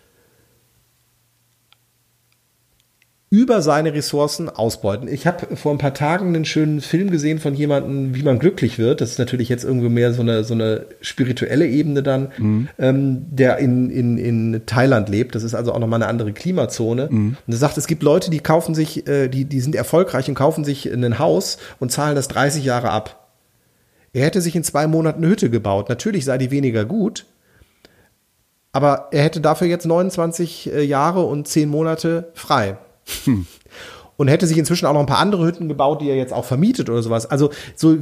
über seine Ressourcen ausbeuten. Ich habe vor ein paar Tagen einen schönen Film gesehen von jemandem, wie man glücklich wird. Das ist natürlich jetzt irgendwie mehr so eine, so eine spirituelle Ebene dann, mhm. ähm, der in, in, in Thailand lebt. Das ist also auch nochmal eine andere Klimazone. Mhm. Und er sagt, es gibt Leute, die kaufen sich, äh, die, die sind erfolgreich und kaufen sich ein Haus und zahlen das 30 Jahre ab. Er hätte sich in zwei Monaten eine Hütte gebaut. Natürlich sei die weniger gut, aber er hätte dafür jetzt 29 äh, Jahre und 10 Monate frei. Hm. Und hätte sich inzwischen auch noch ein paar andere Hütten gebaut, die er jetzt auch vermietet oder sowas. Also, so,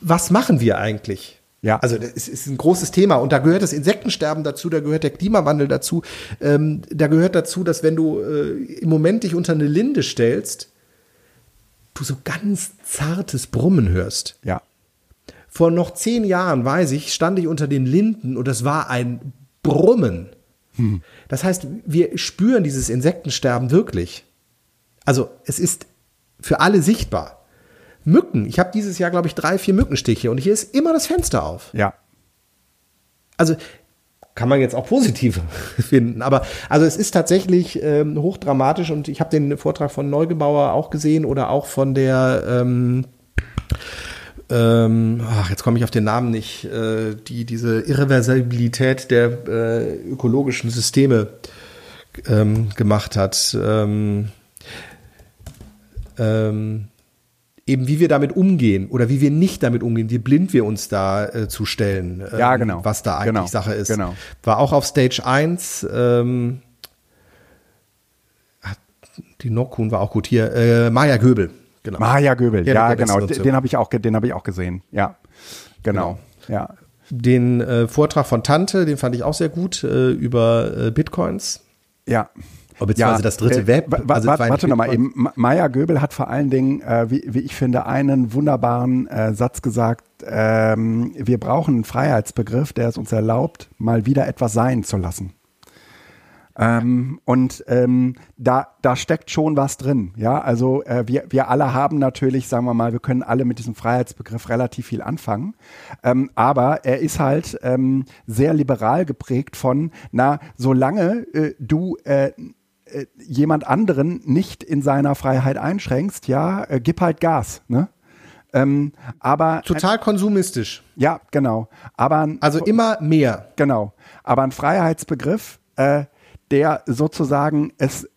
was machen wir eigentlich? Ja. Also das ist ein großes Thema und da gehört das Insektensterben dazu, da gehört der Klimawandel dazu, ähm, da gehört dazu, dass wenn du äh, im Moment dich unter eine Linde stellst, du so ganz zartes Brummen hörst. Ja. Vor noch zehn Jahren, weiß ich, stand ich unter den Linden und es war ein Brummen. Hm. Das heißt, wir spüren dieses Insektensterben wirklich. Also es ist für alle sichtbar. Mücken, ich habe dieses Jahr, glaube ich, drei, vier Mückenstiche und hier ist immer das Fenster auf. Ja. Also kann man jetzt auch positiv finden. Aber also es ist tatsächlich ähm, hochdramatisch und ich habe den Vortrag von Neugebauer auch gesehen oder auch von der ähm, ähm, ach, jetzt komme ich auf den Namen nicht, äh, die diese Irreversibilität der äh, ökologischen Systeme ähm, gemacht hat. Ähm, ähm, eben wie wir damit umgehen oder wie wir nicht damit umgehen, wie blind wir uns da äh, zu stellen, ähm, ja, genau. was da eigentlich genau. Sache ist. Genau. War auch auf Stage 1, ähm, die Nokun war auch gut hier, äh, Maya Göbel. Genau. Maja Göbel, ja, ja genau. Den, den habe ich auch, den habe ich auch gesehen. Ja, genau. genau. Ja. Den äh, Vortrag von Tante, den fand ich auch sehr gut äh, über äh, Bitcoins. Ja. Oh, beziehungsweise ja, das dritte äh, Web. Also warte nochmal eben. Maya Göbel hat vor allen Dingen, äh, wie, wie, ich finde, einen wunderbaren äh, Satz gesagt. Ähm, wir brauchen einen Freiheitsbegriff, der es uns erlaubt, mal wieder etwas sein zu lassen. Ähm, und ähm, da, da steckt schon was drin. Ja, also äh, wir, wir alle haben natürlich, sagen wir mal, wir können alle mit diesem Freiheitsbegriff relativ viel anfangen. Ähm, aber er ist halt ähm, sehr liberal geprägt von, na, solange äh, du äh, äh jemand anderen nicht in seiner Freiheit einschränkst, ja, äh, gib halt Gas, ne? Ähm, aber total konsumistisch. Ja, genau. Aber also immer mehr. Genau. Aber ein Freiheitsbegriff äh, der sozusagen es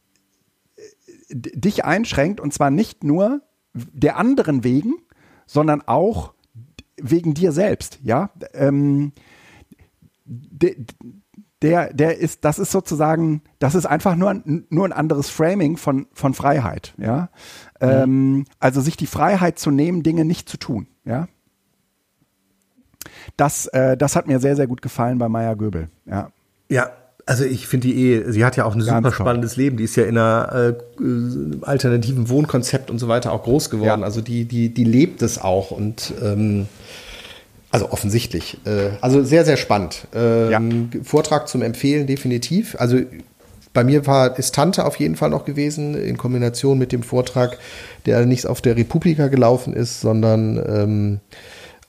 dich einschränkt und zwar nicht nur der anderen wegen, sondern auch wegen dir selbst, ja. Ähm, de, der, der ist, das ist sozusagen, das ist einfach nur ein, nur ein anderes Framing von, von Freiheit, ja. Mhm. Also sich die Freiheit zu nehmen, Dinge nicht zu tun, ja. Das, äh, das hat mir sehr, sehr gut gefallen bei Maya Göbel, ja. Ja, also ich finde die eh, sie hat ja auch ein super spannendes Leben. Die ist ja in einer äh, alternativen Wohnkonzept und so weiter auch groß geworden. Ja. Also die, die, die lebt es auch und ähm, also offensichtlich. Äh, also sehr, sehr spannend. Ähm, ja. Vortrag zum Empfehlen definitiv. Also bei mir war ist Tante auf jeden Fall noch gewesen, in Kombination mit dem Vortrag, der nicht auf der Republika gelaufen ist, sondern ähm,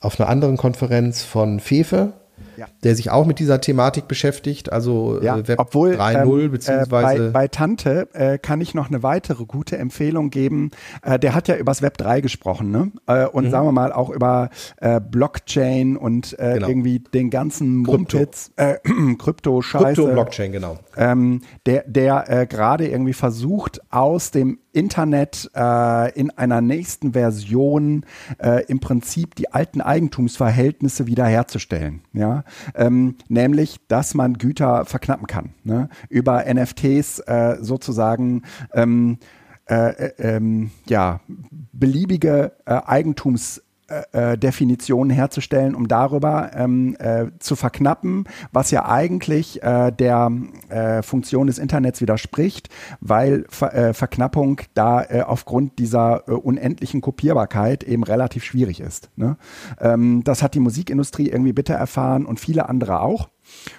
auf einer anderen Konferenz von Fefe ja. der sich auch mit dieser Thematik beschäftigt, also äh, ja, Web 3.0 ähm, beziehungsweise. Äh, bei, bei, Tante äh, kann ich noch eine weitere gute Empfehlung geben. Äh, der hat ja übers Web 3 gesprochen, ne? Äh, und mhm. sagen wir mal auch über äh, Blockchain und genau. irgendwie den ganzen Mumpitz, Krypto-Scheiße. Krypto-Blockchain, genau. Ähm, der der gerade irgendwie versucht, aus dem Internet äh, in einer nächsten Version äh, im Prinzip die alten Eigentumsverhältnisse wiederherzustellen. Ja? Ähm, nämlich, dass man Güter verknappen kann. Ne? Über NFTs äh, sozusagen ähm, äh, äh, ähm, ja, beliebige äh, Eigentums äh, äh, Definitionen herzustellen, um darüber ähm, äh, zu verknappen, was ja eigentlich äh, der äh, Funktion des Internets widerspricht, weil Ver Verknappung da aufgrund dieser unendlichen Kopierbarkeit eben relativ schwierig ist. Ne? Ähm, das hat die Musikindustrie irgendwie bitter erfahren und viele andere auch.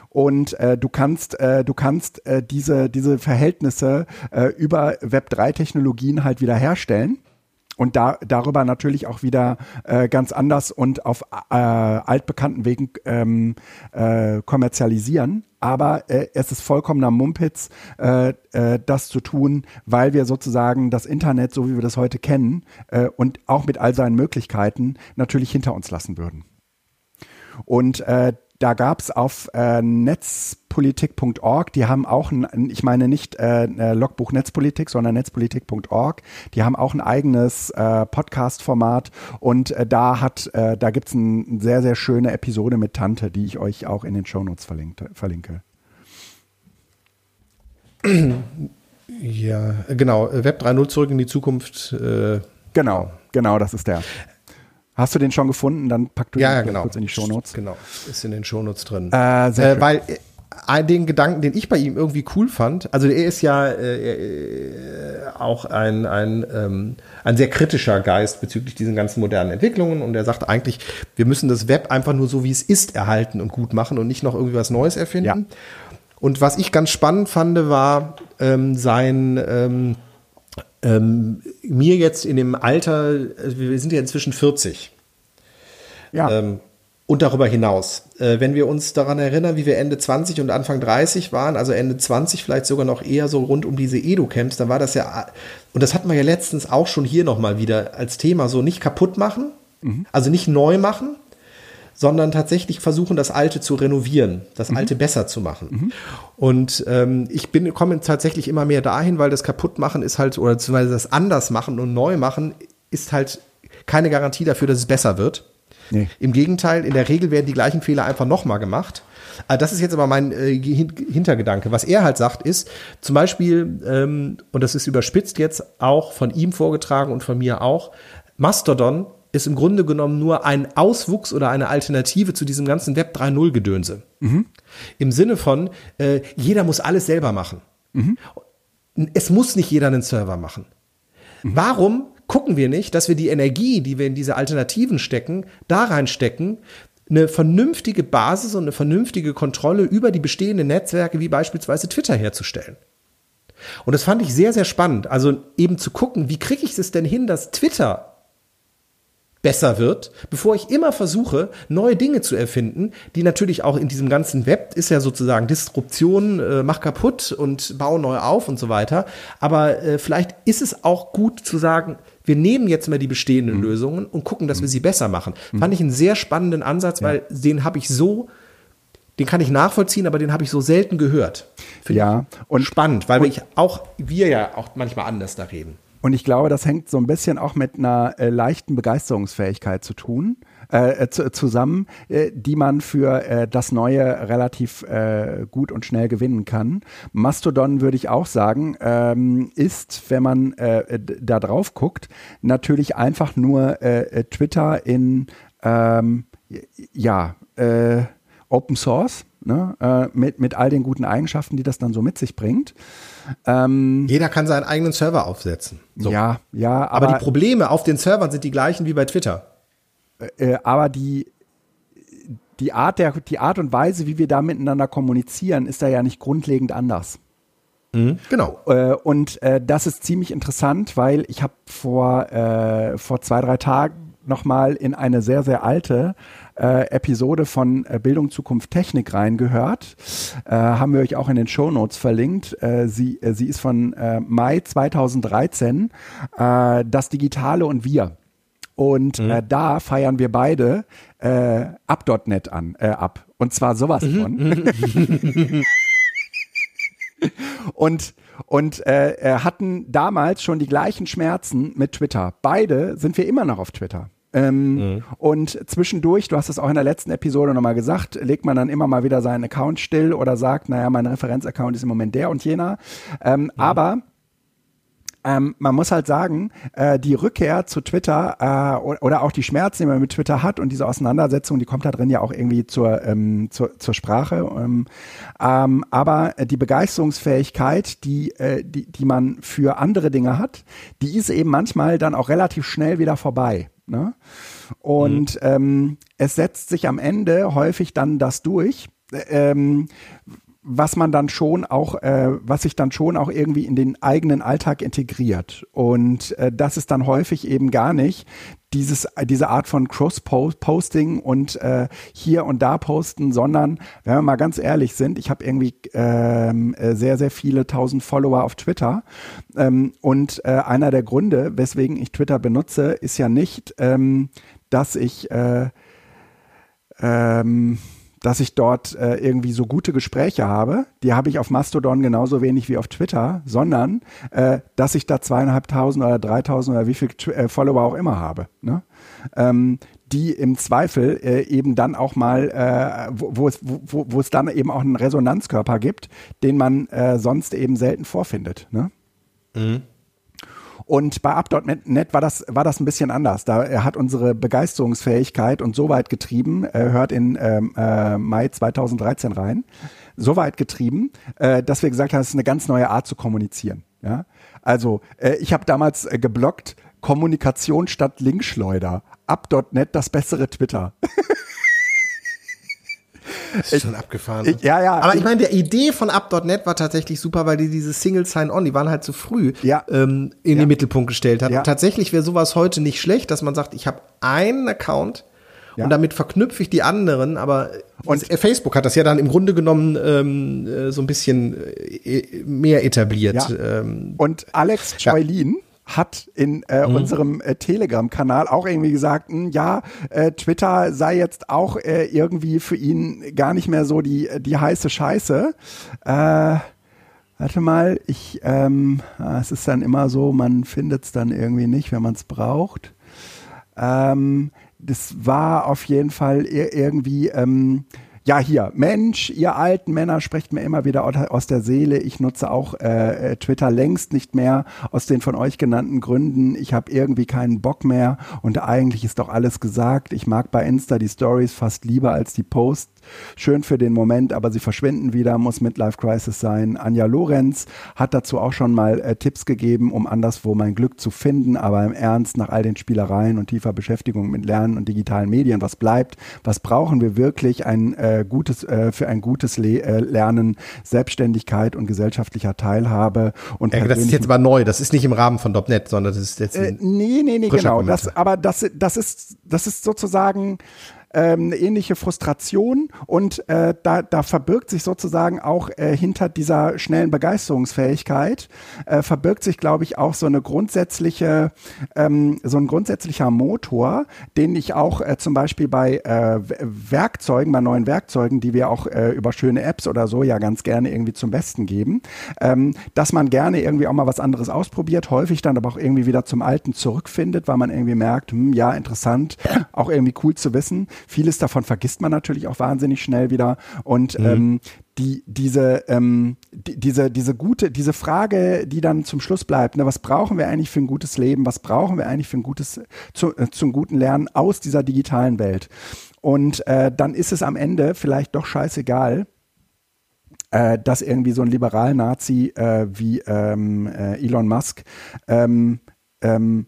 Und äh, du kannst, äh, du kannst äh, diese, diese Verhältnisse über Web3-Technologien halt wiederherstellen und da, darüber natürlich auch wieder äh, ganz anders und auf äh, altbekannten Wegen ähm, äh, kommerzialisieren. Aber äh, es ist vollkommener Mumpitz, äh, äh, das zu tun, weil wir sozusagen das Internet, so wie wir das heute kennen, äh, und auch mit all seinen Möglichkeiten natürlich hinter uns lassen würden. Und äh, da gab's auf äh, netzpolitik.org, die haben auch ein, ich meine nicht äh, äh, Logbuch Netzpolitik, sondern netzpolitik.org, die haben auch ein eigenes äh, Podcast-Format und äh, da hat, äh, da gibt's eine sehr, sehr schöne Episode mit Tante, die ich euch auch in den Shownotes verlinkte, verlinke. Ja, genau. Web 3.0 zurück in die Zukunft. Äh, genau, genau, das ist der. Hast du den schon gefunden? Dann pack du ja, ihn ja, genau. kurz in die Shownotes. Genau, ist in den Shownotes drin. Äh, Äh, weil äh, den Gedanken, den ich bei ihm irgendwie cool fand, also er ist ja äh, äh, auch ein, ein, ähm, ein sehr kritischer Geist bezüglich diesen ganzen modernen Entwicklungen und er sagt eigentlich, wir müssen das Web einfach nur so, wie es ist, erhalten und gut machen und nicht noch irgendwie was Neues erfinden. Ja. Und was ich ganz spannend fand, war ähm, sein ähm, ähm, mir jetzt in dem Alter, also wir sind ja inzwischen 40. ja. Ähm, und darüber hinaus, äh, wenn wir uns daran erinnern, wie wir Ende 20 und Anfang 30 waren, also Ende 20 vielleicht sogar noch eher so rund um diese Edu-Camps, dann war das ja, und das hatten wir ja letztens auch schon hier nochmal wieder als Thema, so nicht kaputt machen, also nicht neu machen, sondern tatsächlich versuchen, das Alte zu renovieren, das Alte besser zu machen. Und ähm, ich bin komme tatsächlich immer mehr dahin, weil das Kaputtmachen ist halt, oder beziehungsweise das Andersmachen und Neumachen ist halt keine Garantie dafür, dass es besser wird. Nee. Im Gegenteil, in der Regel werden die gleichen Fehler einfach nochmal gemacht. Ah, Das ist jetzt aber mein äh, Hin- Hintergedanke. Was er halt sagt, ist zum Beispiel, ähm, und das ist überspitzt jetzt auch von ihm vorgetragen und von mir auch, Mastodon ist im Grunde genommen nur ein Auswuchs oder eine Alternative zu diesem ganzen Web 3.0-Gedönse. Im Sinne von, äh, jeder muss alles selber machen. Es muss nicht jeder einen Server machen. Warum gucken wir nicht, dass wir die Energie, die wir in diese Alternativen stecken, da reinstecken, eine vernünftige Basis und eine vernünftige Kontrolle über die bestehenden Netzwerke wie beispielsweise Twitter herzustellen? Und das fand ich sehr, sehr spannend. Also eben zu gucken, wie kriege ich es denn hin, dass Twitter besser wird, bevor ich immer versuche, neue Dinge zu erfinden, die natürlich auch in diesem ganzen Web ist ja sozusagen Disruption, äh, mach kaputt und bau neu auf und so weiter. Aber äh, vielleicht ist es auch gut zu sagen, wir nehmen jetzt mal die bestehenden Lösungen und gucken, dass wir sie besser machen. Fand ich einen sehr spannenden Ansatz, weil den habe ich so, den kann ich nachvollziehen, aber den habe ich so selten gehört. Finde Ja, und- spannend, weil ich auch, wir ja auch manchmal anders da reden. Und ich glaube, das hängt so ein bisschen auch mit einer äh, leichten Begeisterungsfähigkeit zu tun, äh, äh, zu, zusammen, äh, die man für äh, das Neue relativ äh, gut und schnell gewinnen kann. Mastodon würde ich auch sagen, ähm, ist, wenn man da drauf guckt, natürlich einfach nur Twitter in ähm, ja Open Source. Ne, mit, mit all den guten Eigenschaften, die das dann so mit sich bringt. Jeder kann seinen eigenen Server aufsetzen. So. Ja, ja, Aber, die Probleme auf den Servern sind die gleichen wie bei Twitter. äh, aber die, die, Art der, die Art und Weise, wie wir da miteinander kommunizieren, ist da ja nicht grundlegend anders. Genau. Äh, und äh, das ist ziemlich interessant, weil ich habe vor, äh, vor zwei, drei Tagen nochmal in eine sehr, sehr alte äh, Episode von äh, Bildung, Zukunft, Technik reingehört. Äh, haben wir euch auch in den Shownotes verlinkt. Äh, sie, äh, sie ist von äh, Mai 2013, äh, Das Digitale und wir. Und äh, da feiern wir beide äh, Up.net an, äh, ab. Und zwar sowas von. und und äh, äh, hatten damals schon die gleichen Schmerzen mit Twitter. Beide sind wir immer noch auf Twitter. Ähm, Und zwischendurch, du hast es auch in der letzten Episode nochmal gesagt, legt man dann immer mal wieder seinen Account still oder sagt, naja, mein Referenzaccount ist im Moment der und jener. Ähm, Aber ähm, man muss halt sagen, äh, die Rückkehr zu Twitter äh, oder auch die Schmerzen, die man mit Twitter hat und diese Auseinandersetzung, die kommt da drin ja auch irgendwie zur, ähm, zur, zur Sprache. Ähm, ähm, aber die Begeisterungsfähigkeit, die, äh, die, die man für andere Dinge hat, die ist eben manchmal dann auch relativ schnell wieder vorbei. Ne? Und ähm, es setzt sich am Ende häufig dann das durch. Äh, Ähm, was man dann schon auch, äh, was sich dann schon auch irgendwie in den eigenen Alltag integriert. Und äh, das ist dann häufig eben gar nicht dieses, diese Art von Cross-Posting und äh, hier und da posten, sondern wenn wir mal ganz ehrlich sind, ich habe irgendwie ähm, äh, sehr, sehr viele tausend Follower auf Twitter ähm, und äh, einer der Gründe, weswegen ich Twitter benutze, ist ja nicht, ähm, dass ich äh, ähm, dass ich dort äh, irgendwie so gute Gespräche habe. Die habe ich auf Mastodon genauso wenig wie auf Twitter, sondern äh, dass ich da zweieinhalbtausend oder dreitausend oder wie viel äh, Follower auch immer habe. Ne? Ähm, die im Zweifel äh, eben dann auch mal, äh, wo, wo, es, wo, wo es dann eben auch einen Resonanzkörper gibt, den man äh, sonst eben selten vorfindet. Ne? Mhm. Und bei Up.net war das, war das ein bisschen anders. Da hat unsere Begeisterungsfähigkeit uns so weit getrieben, hört in ähm, äh, Mai 2013 rein, so weit getrieben, äh, dass wir gesagt haben, es ist eine ganz neue Art zu kommunizieren. Ja? Also äh, ich habe damals äh, geblockt, Kommunikation statt Linkschleuder. Up.net das bessere Twitter. Das ist schon abgefahren. Ich, ja, ja. Aber ich meine, die Idee von Up.net war tatsächlich super, weil die diese Single Sign-On, die waren halt zu früh ja. ähm, in ja. den Mittelpunkt gestellt hat. Ja. Und tatsächlich wäre sowas heute nicht schlecht, dass man sagt, ich habe einen Account ja. und damit verknüpfe ich die anderen, aber und Facebook hat das ja dann im Grunde genommen ähm, äh, so ein bisschen äh, mehr etabliert. Ja. Ähm, und Alex Choilin, hat in äh, mhm. unserem äh, Telegram-Kanal auch irgendwie gesagt, mh, hm, ja, äh, Twitter sei jetzt auch äh, irgendwie für ihn gar nicht mehr so die, die heiße Scheiße. Äh, warte mal, ich, ähm, ah, es ist dann immer so, man findet es dann irgendwie nicht, wenn man es braucht. Ähm, das war auf jeden Fall irgendwie, ähm, ja, hier, Mensch, ihr alten Männer sprecht mir immer wieder aus der Seele. Ich nutze auch äh, äh, Twitter längst nicht mehr aus den von euch genannten Gründen. Ich habe irgendwie keinen Bock mehr und eigentlich ist doch alles gesagt. Ich mag bei Insta die Stories fast lieber als die Posts schön für den Moment, aber sie verschwinden wieder, muss Midlife Crisis sein. Anja Lorenz hat dazu auch schon mal äh, Tipps gegeben, um anderswo mein Glück zu finden, aber im Ernst, nach all den Spielereien und tiefer Beschäftigung mit Lernen und digitalen Medien, was bleibt? Was brauchen wir wirklich ein äh, gutes, äh, für ein gutes Le äh, Lernen, Selbstständigkeit und gesellschaftlicher Teilhabe? Und das ist jetzt aber neu, das ist nicht im Rahmen von .NET, sondern das ist jetzt äh, Nee, nee, nee, genau. Das, aber das, das ist, das ist sozusagen ähm, ähnliche Frustration und äh, da, da verbirgt sich sozusagen auch äh, hinter dieser schnellen Begeisterungsfähigkeit, äh, verbirgt sich, glaube ich, auch so eine grundsätzliche, ähm, so ein grundsätzlicher Motor, den ich auch äh, zum Beispiel bei äh, Werkzeugen, bei neuen Werkzeugen, die wir auch äh, über schöne Apps oder so ja ganz gerne irgendwie zum Besten geben, ähm, dass man gerne irgendwie auch mal was anderes ausprobiert, häufig dann aber auch irgendwie wieder zum Alten zurückfindet, weil man irgendwie merkt, hm, ja, interessant, auch irgendwie cool zu wissen. Vieles davon vergisst man natürlich auch wahnsinnig schnell wieder. Und mhm. ähm, die, diese, ähm, die, diese, diese gute, diese Frage, die dann zum Schluss bleibt, ne, was brauchen wir eigentlich für ein gutes Leben? Was brauchen wir eigentlich für ein gutes, zu, äh, zum guten Lernen aus dieser digitalen Welt? Und äh, dann ist es am Ende vielleicht doch scheißegal, äh, dass irgendwie so ein Liberal-Nazi äh, wie ähm, äh, Elon Musk ähm, ähm,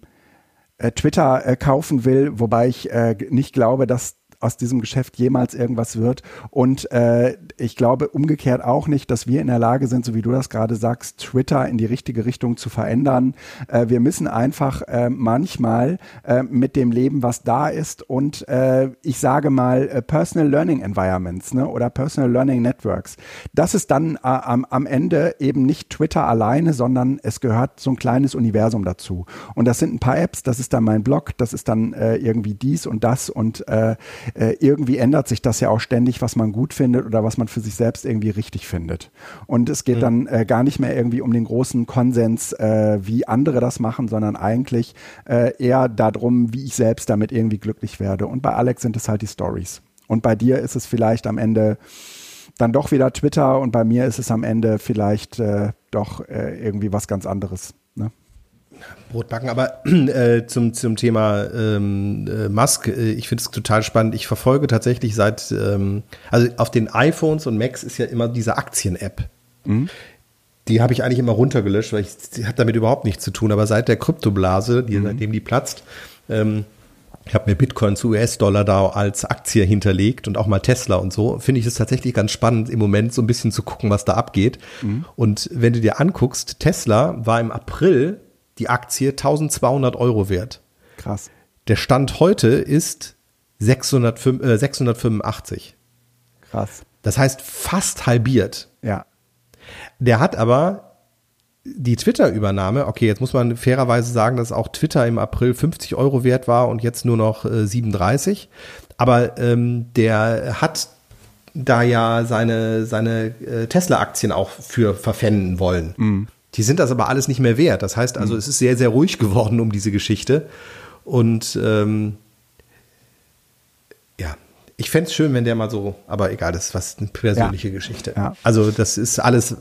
äh, Twitter kaufen will, wobei ich nicht glaube, dass aus diesem Geschäft jemals irgendwas wird. Und äh, ich glaube umgekehrt auch nicht, dass wir in der Lage sind, so wie du das gerade sagst, Twitter in die richtige Richtung zu verändern. Äh, wir müssen einfach äh, manchmal äh, mit dem Leben, was da ist und äh, ich sage mal äh, Personal Learning Environments ne, oder Personal Learning Networks. Das ist dann äh, am, am Ende eben nicht Twitter alleine, sondern es gehört so ein kleines Universum dazu. Und das sind ein paar Apps, das ist dann mein Blog, das ist dann äh, irgendwie dies und das und äh, äh, irgendwie ändert sich das ja auch ständig, was man gut findet oder was man für sich selbst irgendwie richtig findet. Und es geht mhm. dann äh, gar nicht mehr irgendwie um den großen Konsens, äh, wie andere das machen, sondern eigentlich äh, eher darum, wie ich selbst damit irgendwie glücklich werde. Und bei Alex sind es halt die Stories. Und bei dir ist es vielleicht am Ende dann doch wieder Twitter und bei mir ist es am Ende vielleicht äh, doch irgendwie was ganz anderes. Ne? Brotbacken, aber äh, zum, zum Thema ähm, äh, Musk, äh, ich finde es total spannend. Ich verfolge tatsächlich seit, ähm, also auf den iPhones und Macs ist ja immer diese Aktien-App. Mhm. Die habe ich eigentlich immer runtergelöscht, weil ich hat damit überhaupt nichts zu tun. Aber seit der Kryptoblase, die, mhm. seitdem die platzt, ähm, Ich habe mir Bitcoin zu US-Dollar da als Aktie hinterlegt und auch mal Tesla und so. Finde ich es tatsächlich ganz spannend im Moment so ein bisschen zu gucken, was da abgeht. Mhm. Und wenn du dir anguckst, Tesla war im April die Aktie 1200 Euro wert. Krass. Der Stand heute ist 605, äh, 685. Krass. Das heißt fast halbiert. Ja. Der hat aber die Twitter-Übernahme, okay, jetzt muss man fairerweise sagen, dass auch Twitter im April 50 Euro wert war und jetzt nur noch äh, 37. Aber ähm, der hat da ja seine, seine äh, Tesla-Aktien auch für verpfänden wollen. Mhm. Die sind das aber alles nicht mehr wert. Das heißt also, mhm. es ist sehr, sehr ruhig geworden um diese Geschichte. Und ähm, ja, ich fände es schön, wenn der mal so, aber egal, das ist was eine persönliche ja. Geschichte. Ja. Also das ist alles,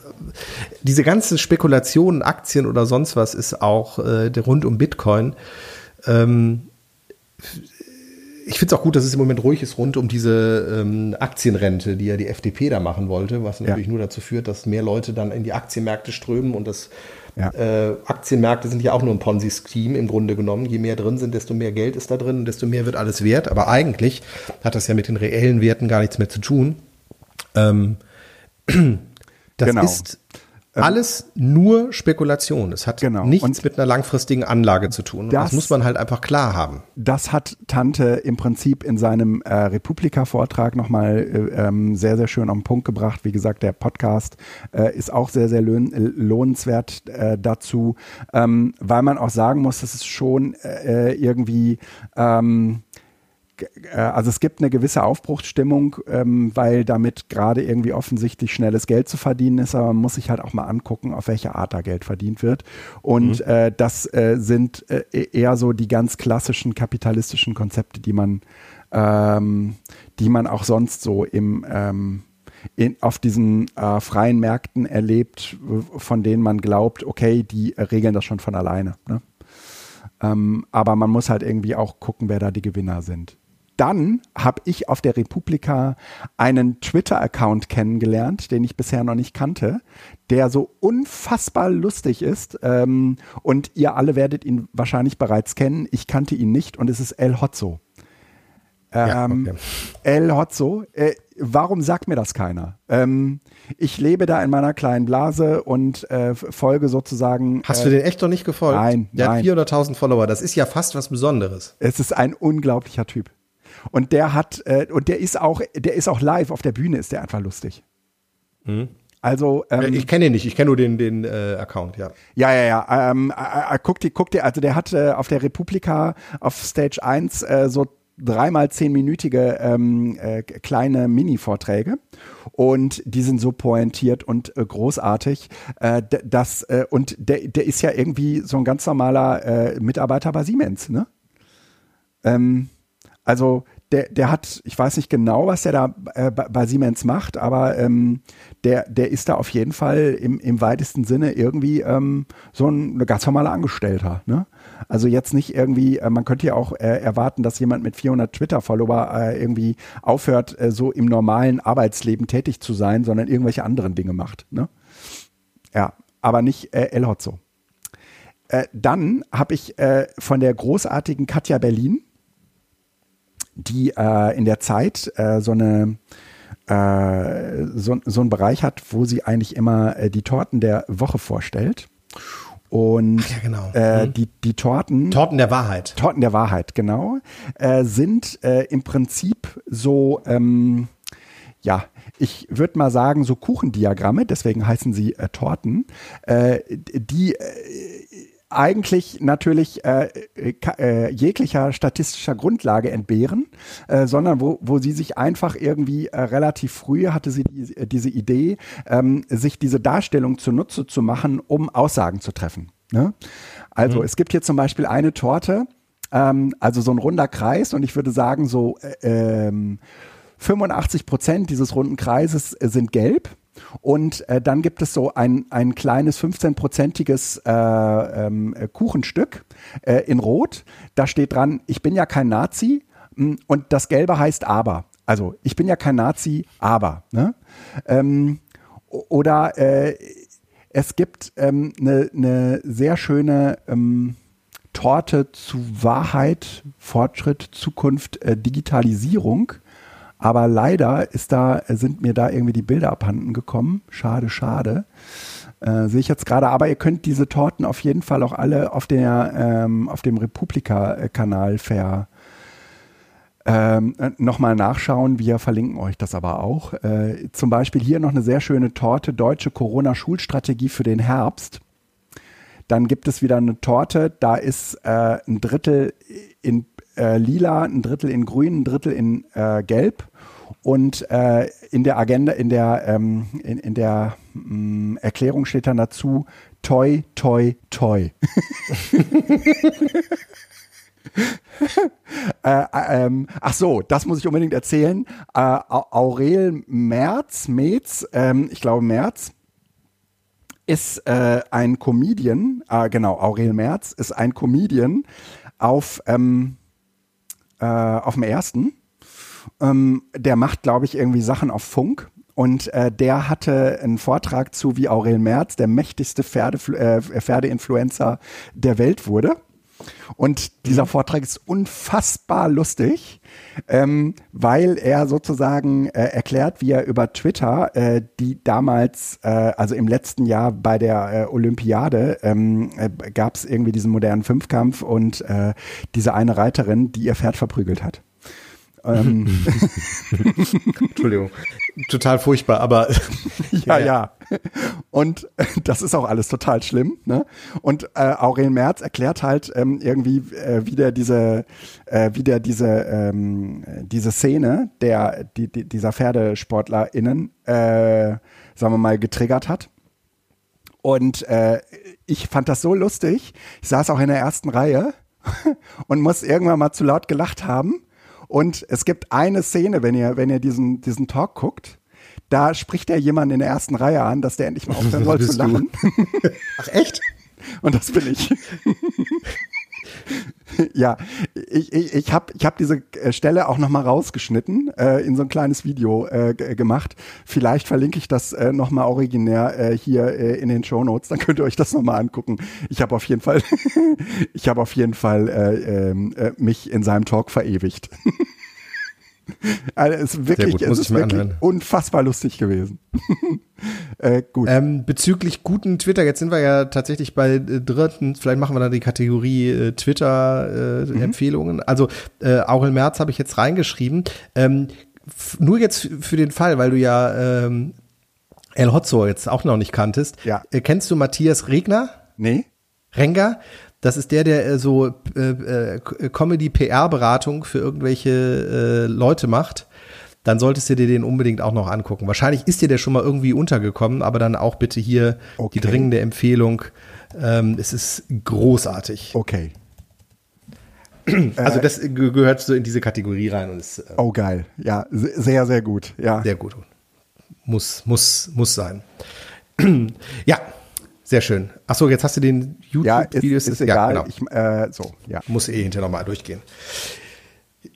diese ganze Spekulation, Aktien oder sonst was ist auch äh, rund um Bitcoin. Ähm, ich finde es auch gut, dass es im Moment ruhig ist rund um diese ähm, Aktienrente, die ja die FDP da machen wollte, was natürlich ja. nur dazu führt, dass mehr Leute dann in die Aktienmärkte strömen und das ja. Äh, Aktienmärkte sind ja auch nur ein Ponzi-Scheme im Grunde genommen. Je mehr drin sind, desto mehr Geld ist da drin und desto mehr wird alles wert. Aber eigentlich hat das ja mit den reellen Werten gar nichts mehr zu tun. Ähm, das genau. ist Alles nur Spekulation. Es hat genau. nichts und mit einer langfristigen Anlage zu tun. Das, das, muss man halt einfach klar haben. Das hat Tante im Prinzip in seinem äh, Republika-Vortrag nochmal äh, ähm, sehr, sehr schön auf den Punkt gebracht. Wie gesagt, der Podcast äh, ist auch sehr, sehr lohn lohnenswert äh, dazu, ähm, weil man auch sagen muss, dass es schon äh, irgendwie ähm, äh, also es gibt eine gewisse Aufbruchsstimmung, ähm, weil damit gerade irgendwie offensichtlich schnelles Geld zu verdienen ist, aber man muss sich halt auch mal angucken, auf welche Art da Geld verdient wird. Und mhm. äh, das äh, sind äh, e-, eher so die ganz klassischen kapitalistischen Konzepte, die man, ähm, die man auch sonst so im ähm, in, auf diesen äh, freien Märkten erlebt, von denen man glaubt, okay, die regeln das schon von alleine. Ne? Ähm, aber man muss halt irgendwie auch gucken, wer da die Gewinner sind dann habe ich auf der Republika einen Twitter-Account kennengelernt, den ich bisher noch nicht kannte, der so unfassbar lustig ist. Ähm, und ihr alle werdet ihn wahrscheinlich bereits kennen. Ich kannte ihn nicht und es ist El Hotzo. Ähm, ja, okay. El Hotzo. Äh, warum sagt mir das keiner? Ähm, ich lebe da in meiner kleinen Blase und äh, folge sozusagen. Hast äh, du den echt noch nicht gefolgt? Nein. Der nein. hat 400.000 Follower. Das ist ja fast was Besonderes. Es ist ein unglaublicher Typ. Und der hat, äh, und der ist auch, der ist auch live auf der Bühne, ist der einfach lustig. Mhm. Also ähm, ich kenne ihn nicht, ich kenne nur den den äh, Account, ja. Ja, ja, ja. Ähm, äh, äh, guck dir, guck dir, also der hat äh, auf der Republika auf Stage 1 äh, so dreimal zehnminütige ähm, äh, kleine Mini-Vorträge und die sind so pointiert und äh, großartig, äh, dass äh, und der, der ist ja irgendwie so ein ganz normaler äh, Mitarbeiter bei Siemens, ne? Ähm, also der, der hat, ich weiß nicht genau, was der da äh, bei Siemens macht, aber ähm, der, der ist da auf jeden Fall im, im weitesten Sinne irgendwie ähm, so ein, ganz normaler Angestellter. Ne? Also jetzt nicht irgendwie, äh, man könnte ja auch äh, erwarten, dass jemand mit 400 Twitter-Follower äh, irgendwie aufhört, äh, so im normalen Arbeitsleben tätig zu sein, sondern irgendwelche anderen Dinge macht. Ne? Ja, aber nicht äh, El Hotzo. Äh, dann habe ich von der großartigen Katja Berlin, die äh, in der Zeit äh, so eine äh, so, so einen Bereich hat, wo sie eigentlich immer äh, die Torten der Woche vorstellt. Und ja, genau. äh, mhm. die, die Torten. Torten der Wahrheit. Torten der Wahrheit, genau. Äh, sind äh, im Prinzip so, ähm, ja, ich würde mal sagen, so Kuchendiagramme, deswegen heißen sie äh, Torten, äh, die äh, eigentlich natürlich äh, äh, jeglicher statistischer Grundlage entbehren, äh, sondern wo, wo sie sich einfach irgendwie äh, relativ früh hatte sie die, äh, diese Idee, ähm, sich diese Darstellung zunutze zu machen, um Aussagen zu treffen. Ne? Also mhm. es gibt hier zum Beispiel eine Torte, ähm, also so ein runder Kreis und ich würde sagen so äh, ähm, 85 Prozent dieses runden Kreises sind gelb und äh, dann gibt es so ein, ein kleines 15-prozentiges äh, ähm, Kuchenstück äh, in Rot. Da steht dran, ich bin ja kein Nazi. Hm, und das Gelbe heißt aber. Also ich bin ja kein Nazi, aber. Ne? Ähm, oder äh, es gibt eine ähm, ne, ne sehr schöne ähm, Torte zu Wahrheit, Fortschritt, Zukunft, äh, Digitalisierung. Aber leider ist da, sind mir da irgendwie die Bilder abhanden gekommen. Schade, schade. Äh, sehe ich jetzt gerade, aber ihr könnt diese Torten auf jeden Fall auch alle auf, der, ähm, auf dem Republika-Kanal ver, ähm, nochmal nachschauen. Wir verlinken euch das aber auch. Äh, zum Beispiel hier noch eine sehr schöne Torte, deutsche Corona-Schulstrategie für den Herbst. Dann gibt es wieder eine Torte, da ist äh, ein Drittel in äh, lila, ein Drittel in grün, ein Drittel in äh, gelb. Und äh, in der Agenda, in der, ähm, in, in der mh, mm, Erklärung steht dann dazu, toi, toi, toi. äh, ähm, ach so, das muss ich unbedingt erzählen. Äh, Aurel Merz, Metz, ähm, ich glaube Merz, ist äh, ein Comedian, äh, genau, Aurel Merz ist ein Comedian auf, ähm, äh, auf dem ersten. Ähm, der macht, glaube ich, irgendwie Sachen auf Funk. Und äh, der hatte einen Vortrag zu, wie Aurel Merz der mächtigste Pferde, äh, Pferdeinfluencer der Welt wurde. Und dieser mhm. Vortrag ist unfassbar lustig, ähm, weil er sozusagen äh, erklärt, wie er über Twitter, äh, die damals, äh, also im letzten Jahr bei der äh, Olympiade, ähm, äh, gab es irgendwie diesen modernen Fünfkampf und äh, diese eine Reiterin, die ihr Pferd verprügelt hat. Ähm. Entschuldigung. Total furchtbar, aber. ja, ja, ja. Und das ist auch alles total schlimm. Ne? Und äh, Aurel Merz erklärt halt ähm, irgendwie, äh, wie der diese, äh, wie der diese, ähm, diese Szene der, die, die, dieser PferdesportlerInnen, äh, sagen wir mal, getriggert hat. Und äh, ich fand das so lustig. Ich saß auch in der ersten Reihe und muss irgendwann mal zu laut gelacht haben und es gibt eine Szene, wenn ihr, wenn ihr diesen, diesen Talk guckt, da spricht er jemanden in der ersten Reihe an, dass der endlich mal aufhören soll zu lachen. Ach echt? Und das bin ich. ja, ich, ich, ich habe ich hab diese äh, Stelle auch nochmal rausgeschnitten, äh, in so ein kleines Video äh, gemacht. Vielleicht verlinke ich das äh, nochmal originär äh, hier äh, in den Show Notes, dann könnt ihr euch das nochmal angucken. Ich habe auf jeden Fall, ich habe auf jeden Fall äh, ähm, äh, mich in seinem Talk verewigt. Also es ist wirklich, gut, es ist wirklich unfassbar lustig gewesen. äh, gut. Ähm, bezüglich guten Twitter, jetzt sind wir ja tatsächlich bei äh, dritten, vielleicht machen wir da die Kategorie äh, Twitter-Empfehlungen. Mhm. Also äh, Aurel Merz habe ich jetzt reingeschrieben. Ähm, nur jetzt für den Fall, weil du ja ähm, El Hotzo jetzt auch noch nicht kanntest. Ja. Äh, kennst du Matthias Regner? Nee. Renger? Das ist der, der äh, so äh, äh, Comedy-PR-Beratung für irgendwelche äh, Leute macht. Dann solltest du dir den unbedingt auch noch angucken. Wahrscheinlich ist dir der schon mal irgendwie untergekommen, aber dann auch bitte hier okay. die dringende Empfehlung. Ähm, es ist großartig. Okay. Also äh, das gehört so in diese Kategorie rein und ist, äh, Oh geil, ja, sehr sehr gut, ja. Sehr gut. Muss muss muss sein. ja, sehr schön. Achso, jetzt hast du den YouTube-Videos. Ja, ist, ist egal. Ja, genau. ich, äh, so, ja. Muss eh hinterher nochmal durchgehen.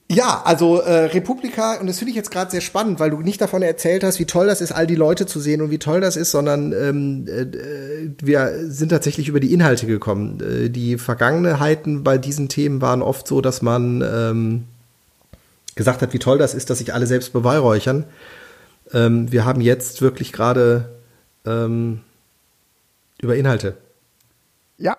Ja, also äh, Republika, und das finde ich jetzt gerade sehr spannend, weil du nicht davon erzählt hast, wie toll das ist, all die Leute zu sehen und wie toll das ist, sondern ähm, äh, wir sind tatsächlich über die Inhalte gekommen. Äh, die Vergangenheiten bei diesen Themen waren oft so, dass man ähm, gesagt hat, wie toll das ist, dass sich alle selbst beweihräuchern. Ähm, wir haben jetzt wirklich gerade ähm, über Inhalte. Ja.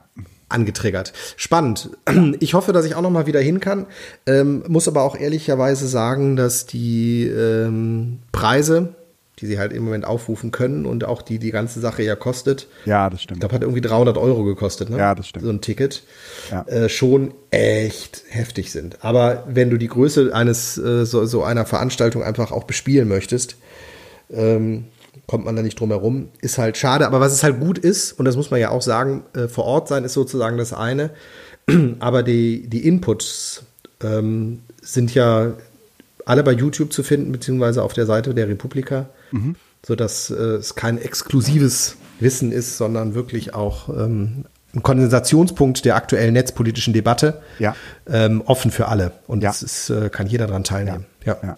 Angetriggert. Spannend. Ich hoffe, dass ich auch noch mal wieder hin kann. Ähm, muss aber auch ehrlicherweise sagen, dass die ähm, Preise, die sie halt im Moment aufrufen können und auch die die ganze Sache ja kostet. Ja, das stimmt. Ich glaube, hat irgendwie 300 Euro gekostet, ne? Ja, das stimmt. So ein Ticket. Ja. Äh, schon echt heftig sind. Aber wenn du die Größe eines äh, so, so einer Veranstaltung einfach auch bespielen möchtest, ähm, kommt man da nicht drum herum. Ist halt schade, aber was es halt gut ist, und das muss man ja auch sagen, äh, vor Ort sein ist sozusagen das eine, aber die, die Inputs ähm, sind ja alle bei YouTube zu finden, beziehungsweise auf der Seite der Republika, mhm. sodass äh, es kein exklusives Wissen ist, sondern wirklich auch ähm, ein Kondensationspunkt der aktuellen netzpolitischen Debatte, ja. ähm, offen für alle. Und ja. es äh, kann jeder daran teilnehmen. Ja. ja.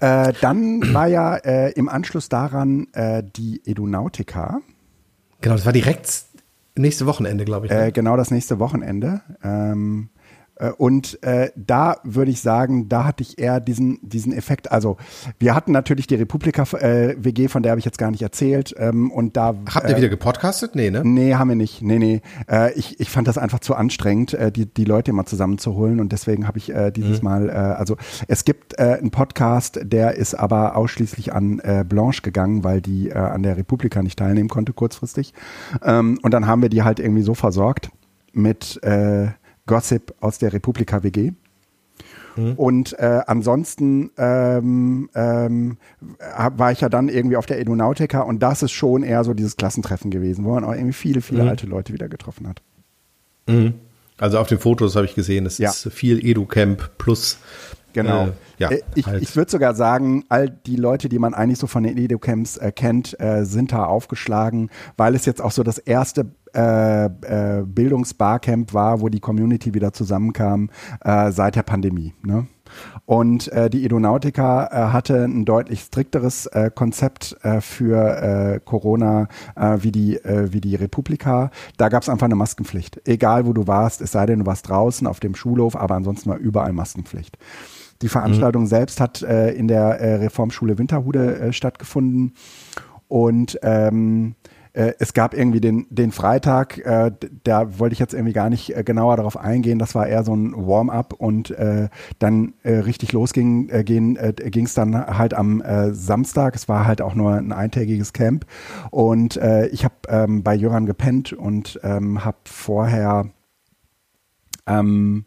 Äh, dann war ja äh, im Anschluss daran äh, die Edunautica. Genau, das war direkt Nächste Wochenende, glaube ich. Ne? Äh, genau das nächste Wochenende. Ähm, äh, und äh, da würde ich sagen, da hatte ich eher diesen, diesen Effekt. Also wir hatten natürlich die Republika-WG, äh, von der habe ich jetzt gar nicht erzählt. Ähm, und da Habt ihr äh, wieder gepodcastet? Nee, ne? Nee, haben wir nicht. Nee, nee. Äh, ich, ich fand das einfach zu anstrengend, äh, die, die Leute immer zusammenzuholen. Und deswegen habe ich äh, dieses mhm. Mal, äh, also es gibt äh, einen Podcast, der ist aber ausschließlich an äh, Blanche gegangen, weil die äh, an der Republika nicht teilnehmen konnte, kurzfristig. Ähm, und dann haben wir die halt irgendwie so versorgt mit äh, Gossip aus der Republika WG. Mhm. Und äh, ansonsten ähm, ähm, war ich ja dann irgendwie auf der Edunautica und das ist schon eher so dieses Klassentreffen gewesen, wo man auch irgendwie viele, viele mhm. alte Leute wieder getroffen hat. Mhm. Also auf den Fotos habe ich gesehen, es ja. ist viel Edu-Camp plus Genau. Äh, ja, äh, ich, halt. ich würde sogar sagen, all die Leute, die man eigentlich so von den Educamps äh, kennt, äh, sind da aufgeschlagen, weil es jetzt auch so das erste äh, äh, Bildungsbarcamp war, wo die Community wieder zusammenkam äh, seit der Pandemie. Ne? Und äh, die Edonautica äh, hatte ein deutlich strikteres äh, Konzept äh, für Corona wie, die, wie die Republika. Da gab es einfach eine Maskenpflicht. Egal wo du warst, es sei denn, du warst draußen auf dem Schulhof, aber ansonsten war überall Maskenpflicht. Die Veranstaltung mhm. selbst hat in der Reformschule Winterhude stattgefunden. Und ähm, äh, es gab irgendwie den, den Freitag, äh, da wollte ich jetzt irgendwie gar nicht äh, genauer darauf eingehen. Das war eher so ein Warm-up und äh, dann äh, richtig losging äh, äh, ging es dann halt am äh, Samstag. Es war halt auch nur ein eintägiges Camp und äh, ich habe ähm, bei Jöran gepennt und ähm, habe vorher ähm,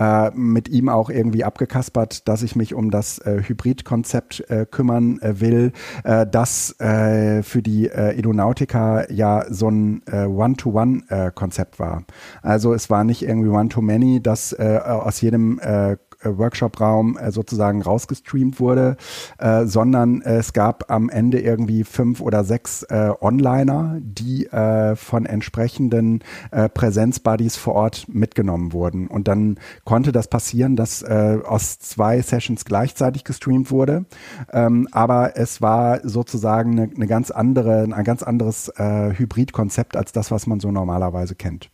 äh, mit ihm auch irgendwie abgekaspert, dass ich mich um das äh, Hybridkonzept äh, kümmern äh, will, äh, das äh, für die äh, Edonautica ja so ein One-to-One-Konzept war. Also es war nicht irgendwie One-to-Many, das äh, aus jedem Workshop-Raum äh, sozusagen rausgestreamt wurde, äh, sondern es gab am Ende irgendwie fünf oder sechs äh, Onliner, die äh, von entsprechenden äh, Präsenz-Buddies vor Ort mitgenommen wurden. Und dann konnte das passieren, dass äh, aus zwei Sessions gleichzeitig gestreamt wurde. Ähm, aber es war sozusagen eine, eine ganz andere, ein ganz anderes äh, Hybrid-Konzept als das, was man so normalerweise kennt.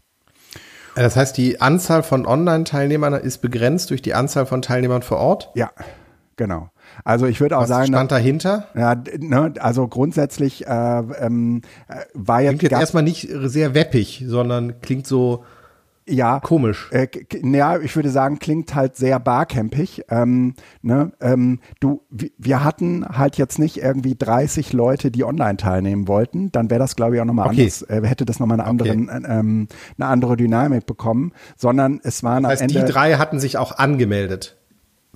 Das heißt, die Anzahl von Online-Teilnehmern ist begrenzt durch die Anzahl von Teilnehmern vor Ort? Ja, genau. Also ich würde auch Was sagen. stand dahinter? Ja, ne, also grundsätzlich äh, ähm, äh, war jetzt. Klingt jetzt erstmal nicht sehr weppig, sondern klingt so ja, komisch. Äh, ja, ich würde sagen, klingt halt sehr barcampig. Ähm, ne, ähm, du, wir hatten halt jetzt nicht irgendwie 30 Leute, die online teilnehmen wollten. Dann wäre das, glaube ich, auch nochmal okay. anders. Äh, hätte das nochmal eine andere, okay. ähm, eine andere Dynamik bekommen. Sondern es waren das heißt, am Ende. Die drei hatten sich auch angemeldet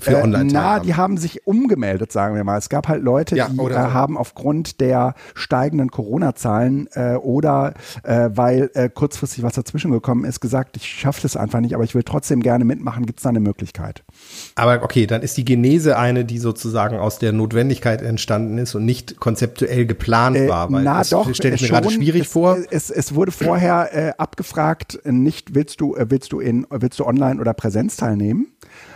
für äh, online Na, die haben sich umgemeldet, sagen wir mal. Es gab halt Leute, ja, die äh, haben aufgrund der steigenden Corona-Zahlen äh, oder äh, weil äh, kurzfristig was dazwischen gekommen ist, gesagt, ich schaffe das einfach nicht, aber ich will trotzdem gerne mitmachen. Gibt es da eine Möglichkeit? Aber okay, dann ist die Genese eine, die sozusagen aus der Notwendigkeit entstanden ist und nicht konzeptuell geplant äh, war. Weil na das doch, stelle ich mir gerade schwierig es, vor. Es, es wurde vorher äh, abgefragt, nicht willst du, äh, willst du in, willst du online oder Präsenz teilnehmen?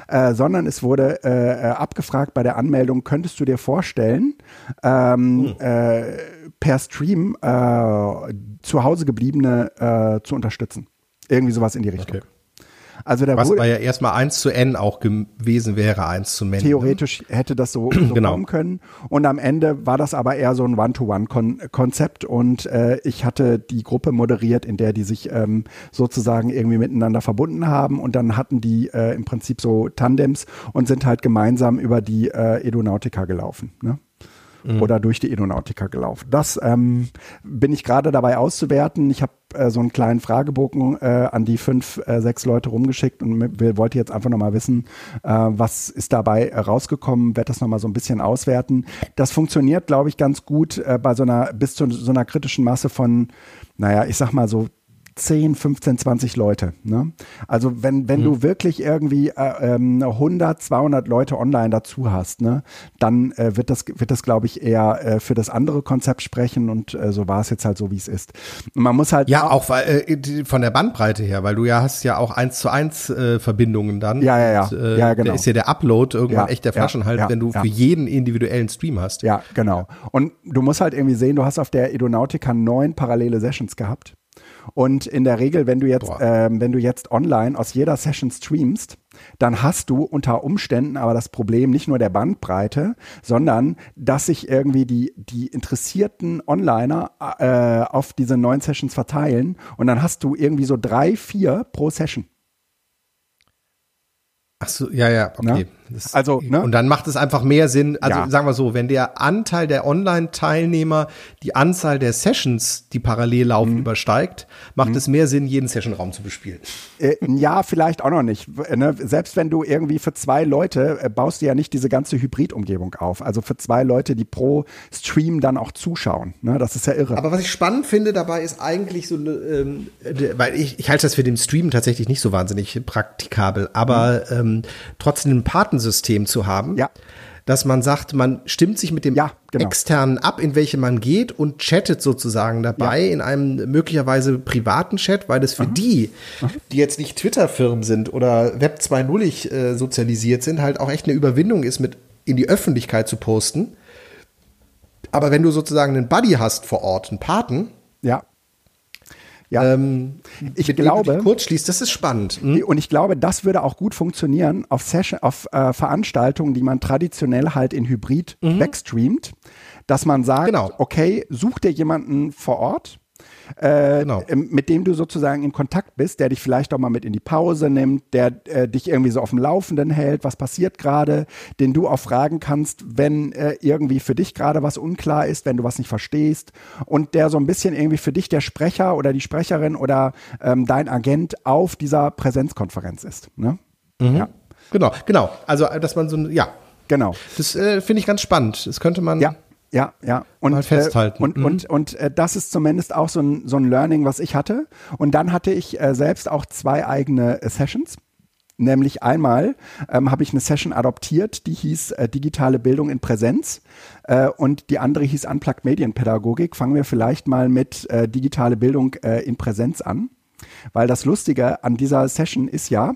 Äh, sondern es wurde äh, äh, abgefragt bei der Anmeldung, könntest du dir vorstellen, ähm, hm. äh, per Stream äh, zu Hause gebliebene äh, zu unterstützen? Irgendwie sowas in die Richtung. Okay. Also der Was wurde, ja erstmal 1 zu N auch gewesen wäre, 1 zu Men. Ne? Theoretisch ne? hätte das so, so genau. kommen können. Und am Ende war das aber eher so ein One-to-One-Konzept und äh, ich hatte die Gruppe moderiert, in der die sich ähm, sozusagen irgendwie miteinander verbunden haben und dann hatten die äh, im Prinzip so Tandems und sind halt gemeinsam über die äh, Edonautica gelaufen. Ne? mhm. oder durch die Edonautica gelaufen. Das ähm, bin ich gerade dabei auszuwerten. Ich habe äh, so einen kleinen Fragebogen äh, an die fünf, äh, sechs Leute rumgeschickt und will, wollte jetzt einfach nochmal wissen, äh, was ist dabei rausgekommen, werde das nochmal so ein bisschen auswerten. Das funktioniert, glaube ich, ganz gut äh, bei so einer, bis zu so einer kritischen Masse von, naja, ich sag mal so 10, 15, 20 Leute. Ne? Also wenn, wenn mhm. du wirklich irgendwie äh, 100, ähm, 200 Leute online dazu hast, ne, dann äh, wird das, wird das glaube ich, eher äh, für das andere Konzept sprechen und äh, so war es jetzt halt so, wie es ist. Man muss halt Ja, auch weil, äh, von der Bandbreite her, weil du ja hast ja auch eins zu eins äh, Verbindungen dann. Ja, ja, ja. Und, äh, ja genau. Da ist ja der Upload irgendwann ja, echt der Flaschenhalt, ja, wenn du für jeden individuellen Stream hast. Ja, genau. Und du musst halt irgendwie sehen, du hast auf der Edonautica neun parallele Sessions gehabt. Und in der Regel, wenn du jetzt, ähm, wenn du jetzt online aus jeder Session streamst, dann hast du unter Umständen aber das Problem nicht nur der Bandbreite, sondern dass sich irgendwie die, die interessierten Onliner äh, auf diese neuen Sessions verteilen und dann hast du irgendwie so drei, vier pro Session. Ach so, ja, ja, okay. Das, also, ne? Und dann macht es einfach mehr Sinn, also ja. sagen wir so, wenn der Anteil der Online-Teilnehmer die Anzahl der Sessions, die parallel laufen, mhm. übersteigt, macht mhm. es mehr Sinn, jeden Sessionraum zu bespielen. Äh, ja, vielleicht auch noch nicht. Ne? Selbst wenn du irgendwie für zwei Leute äh, baust du ja nicht diese ganze Hybrid-Umgebung auf. Also für zwei Leute, die pro Stream dann auch zuschauen. Ne? Das ist ja irre. Aber was ich spannend finde dabei ist eigentlich so, ähm, weil ich, ich halte das für den Stream tatsächlich nicht so wahnsinnig praktikabel, aber mhm. ähm, trotzdem ein Partner Kartensystem zu haben. Ja. Dass man sagt, man stimmt sich mit dem ja, genau. externen ab, in welche man geht und chattet sozusagen dabei ja. in einem möglicherweise privaten Chat, weil das für Aha. die, die jetzt nicht Twitter-Firmen sind oder Web 2.0 äh, sozialisiert sind, halt auch echt eine Überwindung ist, mit in die Öffentlichkeit zu posten. Aber wenn du sozusagen einen Buddy hast vor Ort, einen Paten, ja. Ja. Ähm, ich glaube, kurz schließt, das ist spannend. Hm? Und ich glaube, das würde auch gut funktionieren auf, Session, auf äh, Veranstaltungen, die man traditionell halt in Hybrid mhm. backstreamt, dass man sagt, genau. okay, such dir jemanden vor Ort, äh, genau. Ähm, mit dem du sozusagen in Kontakt bist, der dich vielleicht auch mal mit in die Pause nimmt, der äh, dich irgendwie so auf dem Laufenden hält, was passiert gerade, den du auch fragen kannst, wenn äh, irgendwie für dich gerade was unklar ist, wenn du was nicht verstehst und der so ein bisschen irgendwie für dich der Sprecher oder die Sprecherin oder ähm, dein Agent auf dieser Präsenzkonferenz ist. Ne? Mhm. Ja. Genau, genau. Also, dass man so, ja, Genau. Das äh, finde ich ganz spannend. Das könnte man ja. Ja, ja. Und, Mal festhalten. Äh, und, mhm. und, und äh, das ist zumindest auch so ein, so ein Learning, was ich hatte. Und dann hatte ich äh, selbst auch zwei eigene äh, Sessions. Nämlich einmal ähm, habe ich eine Session adoptiert, die hieß äh, Digitale Bildung in Präsenz äh, und die andere hieß Unplugged Medienpädagogik. Fangen wir vielleicht mal mit äh, Digitale Bildung äh, in Präsenz an. Weil das Lustige an dieser Session ist ja,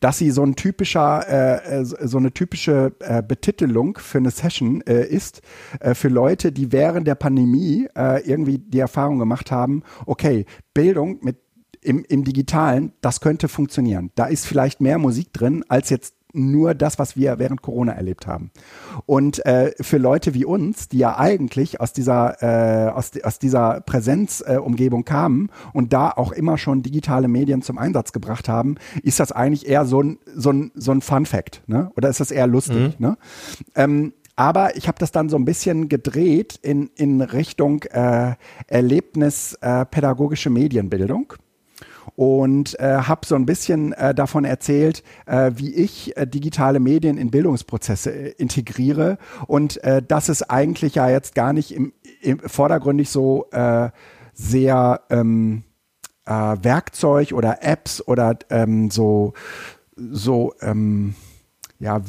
dass sie so ein typischer, äh, äh, so eine typische äh, Betitelung für eine Session äh, ist, äh, für Leute, die während der Pandemie äh, irgendwie die Erfahrung gemacht haben, okay, Bildung mit im, im Digitalen, das könnte funktionieren. Da ist vielleicht mehr Musik drin, als jetzt nur das, was wir während Corona erlebt haben. Und äh, für Leute wie uns, die ja eigentlich aus dieser, äh, aus, aus dieser Präsenzumgebung äh, kamen und da auch immer schon digitale Medien zum Einsatz gebracht haben, ist das eigentlich eher so ein, so ein, so ein Fun Fact, ne? Oder ist das eher lustig, mhm. ne? Ähm, aber ich habe das dann so ein bisschen gedreht in, in Richtung äh, Erlebnis äh, pädagogische Medienbildung und äh, habe so ein bisschen äh, davon erzählt, äh, wie ich äh, digitale Medien in Bildungsprozesse äh, integriere und äh, dass es eigentlich ja jetzt gar nicht im, im vordergründig so äh, sehr ähm, äh, Werkzeug oder Apps oder ähm, so so ähm, ja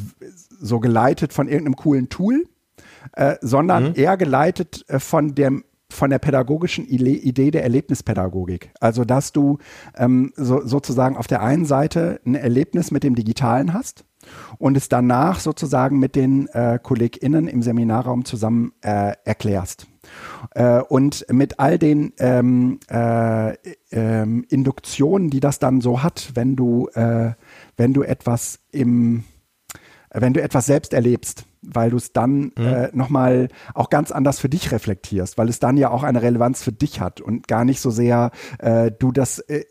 so geleitet von irgendeinem coolen Tool, äh, sondern mhm. eher geleitet äh, von dem von der pädagogischen Idee der Erlebnispädagogik. Also, dass du ähm, so, sozusagen auf der einen Seite ein Erlebnis mit dem Digitalen hast und es danach sozusagen mit den äh, KollegInnen im Seminarraum zusammen äh, erklärst. Äh, und mit all den ähm, äh, ähm, Induktionen, die das dann so hat, wenn du, äh, wenn du etwas im, wenn du etwas selbst erlebst weil du es dann mhm. äh, nochmal auch ganz anders für dich reflektierst, weil es dann ja auch eine Relevanz für dich hat und gar nicht so sehr äh, du das äh,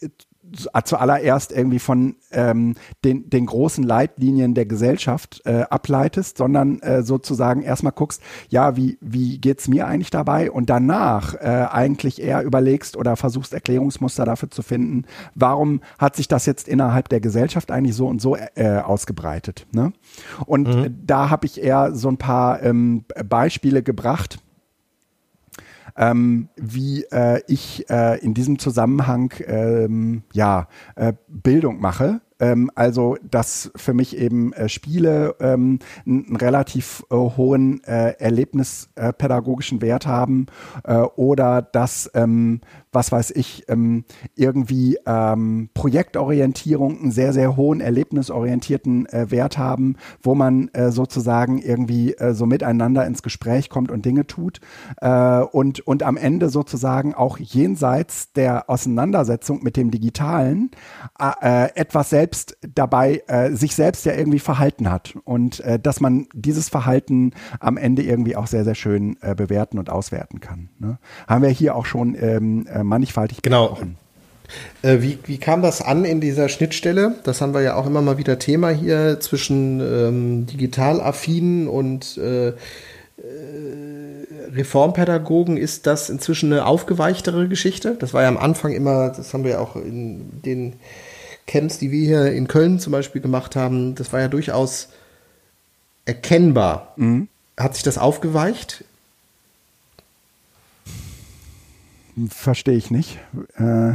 zuallererst irgendwie von ähm, den, den großen Leitlinien der Gesellschaft äh, ableitest, sondern äh, sozusagen erstmal guckst, ja, wie, wie geht's mir eigentlich dabei? Und danach äh, eigentlich eher überlegst oder versuchst Erklärungsmuster dafür zu finden, warum hat sich das jetzt innerhalb der Gesellschaft eigentlich so und so äh, ausgebreitet. Ne? Und mhm. da habe ich eher so ein paar ähm, Beispiele gebracht ähm, wie äh, ich äh, in diesem Zusammenhang ähm, ja, äh, Bildung mache. Ähm, also, dass für mich eben äh, Spiele ähm, einen relativ äh, hohen äh, erlebnispädagogischen Wert haben oder dass ähm, was weiß ich, ähm, irgendwie ähm, Projektorientierung einen sehr, sehr hohen erlebnisorientierten äh, Wert haben, wo man äh, sozusagen irgendwie äh, so miteinander ins Gespräch kommt und Dinge tut äh, und, und am Ende sozusagen auch jenseits der Auseinandersetzung mit dem Digitalen äh, etwas selbst dabei, äh, sich selbst ja irgendwie verhalten hat und äh, dass man dieses Verhalten am Ende irgendwie auch sehr, sehr schön äh, bewerten und auswerten kann. Ne? Haben wir hier auch schon ähm, äh, mannigfaltig genau. besprochen. Äh, wie, wie kam das an in dieser Schnittstelle? Das haben wir ja auch immer mal wieder Thema hier zwischen ähm, digitalaffinen und äh, äh, Reformpädagogen. Ist das inzwischen eine aufgeweichtere Geschichte? Das war ja am Anfang immer, das haben wir ja auch in den Camps, die wir hier in Köln zum Beispiel gemacht haben, das war ja durchaus erkennbar. Mhm. Hat sich das aufgeweicht? Verstehe ich nicht. Äh,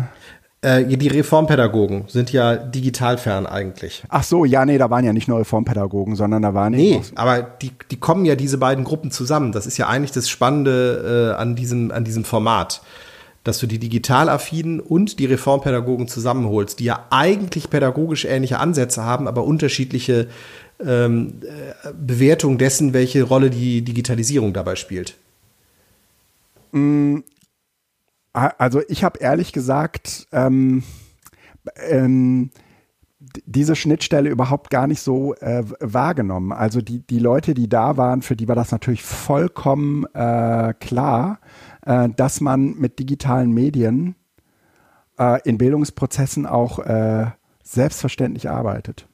äh, die Reformpädagogen sind ja digital fern eigentlich. Ach so, ja, nee, da waren ja nicht nur Reformpädagogen, sondern da waren Nee, aber die, die kommen ja diese beiden Gruppen zusammen. Das ist ja eigentlich das Spannende äh, an, diesem, an diesem Format. Dass du die digitalaffinen und die Reformpädagogen zusammenholst, die ja eigentlich pädagogisch ähnliche Ansätze haben, aber unterschiedliche ähm, äh, Bewertungen dessen, welche Rolle die Digitalisierung dabei spielt. Mm, also ich habe ehrlich gesagt ähm, ähm, diese Schnittstelle überhaupt gar nicht so äh, wahrgenommen. Also die, die Leute, die da waren, für die war das natürlich vollkommen äh, klar, äh, dass man mit digitalen Medien äh, in Bildungsprozessen auch äh, selbstverständlich arbeitet.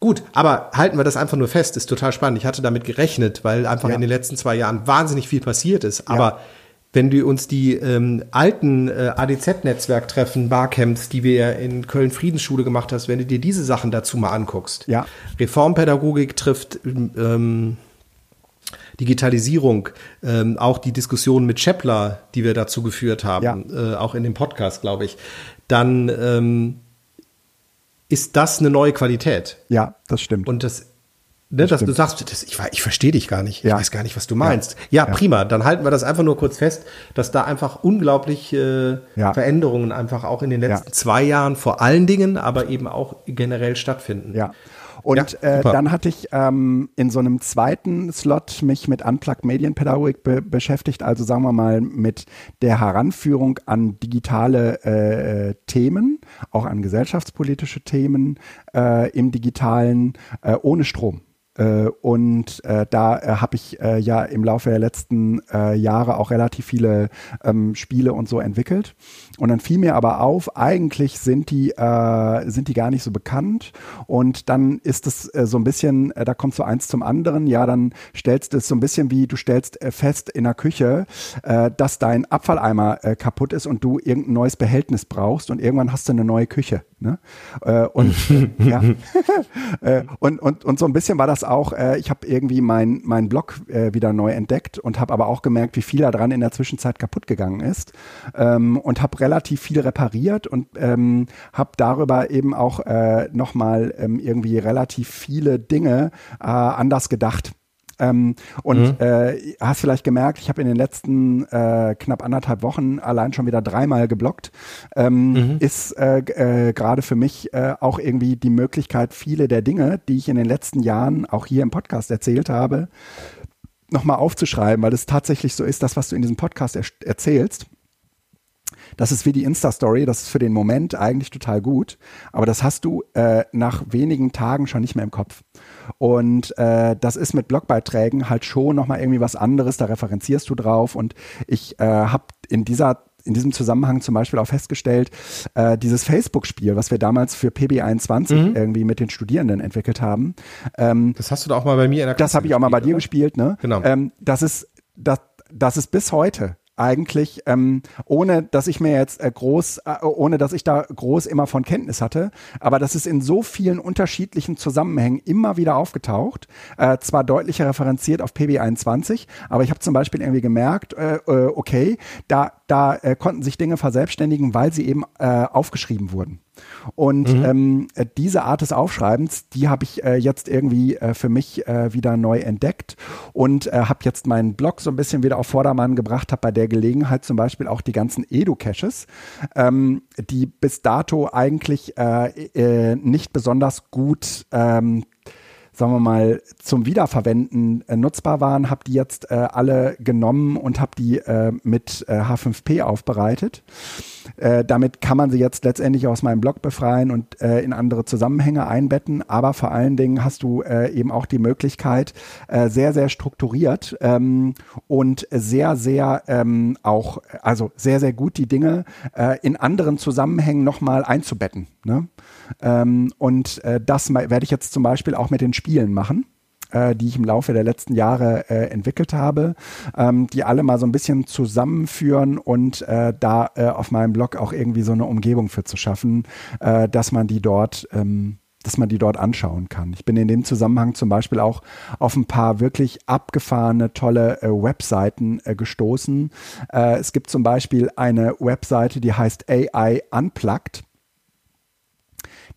Gut, aber halten wir das einfach nur fest, ist total spannend. Ich hatte damit gerechnet, weil einfach ja. in den letzten zwei Jahren wahnsinnig viel passiert ist. Aber ja wenn du uns die ähm, alten äh, ADZ-Netzwerktreffen, Barcamps, die wir ja in Köln-Friedensschule gemacht hast, wenn du dir diese Sachen dazu mal anguckst. Ja. Reformpädagogik trifft ähm, Digitalisierung, ähm, auch die Diskussion mit Schepler, die wir dazu geführt haben, ja. äh, auch in dem Podcast, glaube ich, dann ähm, ist das eine neue Qualität. Ja, das stimmt. Und das Ne, dass du sagst, das, ich, ich verstehe dich gar nicht. Ich ja. weiß gar nicht, was du meinst. Ja. ja. prima. Dann halten wir das einfach nur kurz fest, dass da einfach unglaublich äh, ja. Veränderungen einfach auch in den letzten zwei Jahren vor allen Dingen, aber eben auch generell stattfinden. Ja. Und äh, dann hatte ich ähm, in so einem zweiten Slot mich mit Unplugged Medienpädagogik be beschäftigt, also sagen wir mal mit der Heranführung an digitale äh, Themen, auch an gesellschaftspolitische Themen äh, im digitalen äh, ohne Strom. Äh, und äh, da äh, habe ich ja im Laufe der letzten Jahre auch relativ viele ähm, Spiele und so entwickelt. Und dann fiel mir aber auf, eigentlich sind die, sind die gar nicht so bekannt. Und dann ist es so ein bisschen, da kommt so eins zum anderen. Ja, dann stellst du es so ein bisschen wie, du stellst fest in der Küche, dass dein Abfalleimer kaputt ist und du irgendein neues Behältnis brauchst und irgendwann hast du eine neue Küche. Ne? Und, ja. und, und, und so ein bisschen war das auch, äh, ich habe irgendwie meinen mein Blog äh, wieder neu entdeckt und habe aber auch gemerkt, wie viel da dran in der Zwischenzeit kaputt gegangen ist. Ähm, und habe relativ viel repariert und ähm, habe darüber eben auch äh, nochmal ähm, irgendwie relativ viele Dinge äh, anders gedacht. Ähm, und mhm. äh, hast vielleicht gemerkt, ich habe in den letzten äh, knapp anderthalb Wochen allein schon wieder dreimal geblockt. Ähm, mhm. Ist äh, äh, gerade für mich äh, auch irgendwie die Möglichkeit, viele der Dinge, die ich in den letzten Jahren auch hier im Podcast erzählt habe, nochmal aufzuschreiben, weil es tatsächlich so ist, das, was du in diesem Podcast er erzählst, das ist wie die Insta-Story, das ist für den Moment eigentlich total gut, aber das hast du äh, nach wenigen Tagen schon nicht mehr im Kopf. Und äh, das ist mit Blogbeiträgen halt schon nochmal irgendwie was anderes, da referenzierst du drauf und ich äh, habe in dieser in diesem Zusammenhang zum Beispiel auch festgestellt, äh, dieses Facebook-Spiel, was wir damals für PB21 mhm. irgendwie mit den Studierenden entwickelt haben. Ähm, das hast du da auch mal bei mir in der Klasse Das habe ich auch mal bei dir oder? gespielt, ne? Genau. Ähm, das ist, das, das ist bis heute eigentlich, ähm, ohne dass ich mir jetzt äh, groß, äh, ohne dass ich da groß immer von Kenntnis hatte, aber das ist in so vielen unterschiedlichen Zusammenhängen immer wieder aufgetaucht, äh, zwar deutlicher referenziert auf PB21, aber ich habe zum Beispiel irgendwie gemerkt, äh, äh, okay, da da äh, konnten sich Dinge verselbstständigen, weil sie eben äh, aufgeschrieben wurden. Und mhm. ähm, äh, diese Art des Aufschreibens, die habe ich äh, jetzt irgendwie äh, für mich äh, wieder neu entdeckt und äh, habe jetzt meinen Blog so ein bisschen wieder auf Vordermann gebracht, habe bei der Gelegenheit zum Beispiel auch die ganzen Edu-Caches, ähm, die bis dato eigentlich äh, äh, nicht besonders gut ähm, sagen wir mal, zum Wiederverwenden äh, nutzbar waren, habe die jetzt äh, alle genommen und habe die äh, mit äh, H5P aufbereitet. Äh, damit kann man sie jetzt letztendlich aus meinem Blog befreien und äh, in andere Zusammenhänge einbetten. Aber vor allen Dingen hast du eben auch die Möglichkeit, sehr, sehr strukturiert ähm, und sehr, sehr ähm, auch, also sehr, sehr gut die Dinge in anderen Zusammenhängen nochmal einzubetten. Ne? Ähm, und äh, das werde ich jetzt zum Beispiel auch mit den Spielen machen äh, die ich im Laufe der letzten Jahre äh, entwickelt habe, ähm, die alle mal so ein bisschen zusammenführen und äh, da äh, auf meinem Blog auch irgendwie so eine Umgebung für zu schaffen, äh, dass man die dort ähm, dass man die dort anschauen kann. Ich bin in dem Zusammenhang zum Beispiel auch auf ein paar wirklich abgefahrene, tolle äh, Webseiten gestoßen. Es gibt zum Beispiel eine Webseite, die heißt AI Unplugged.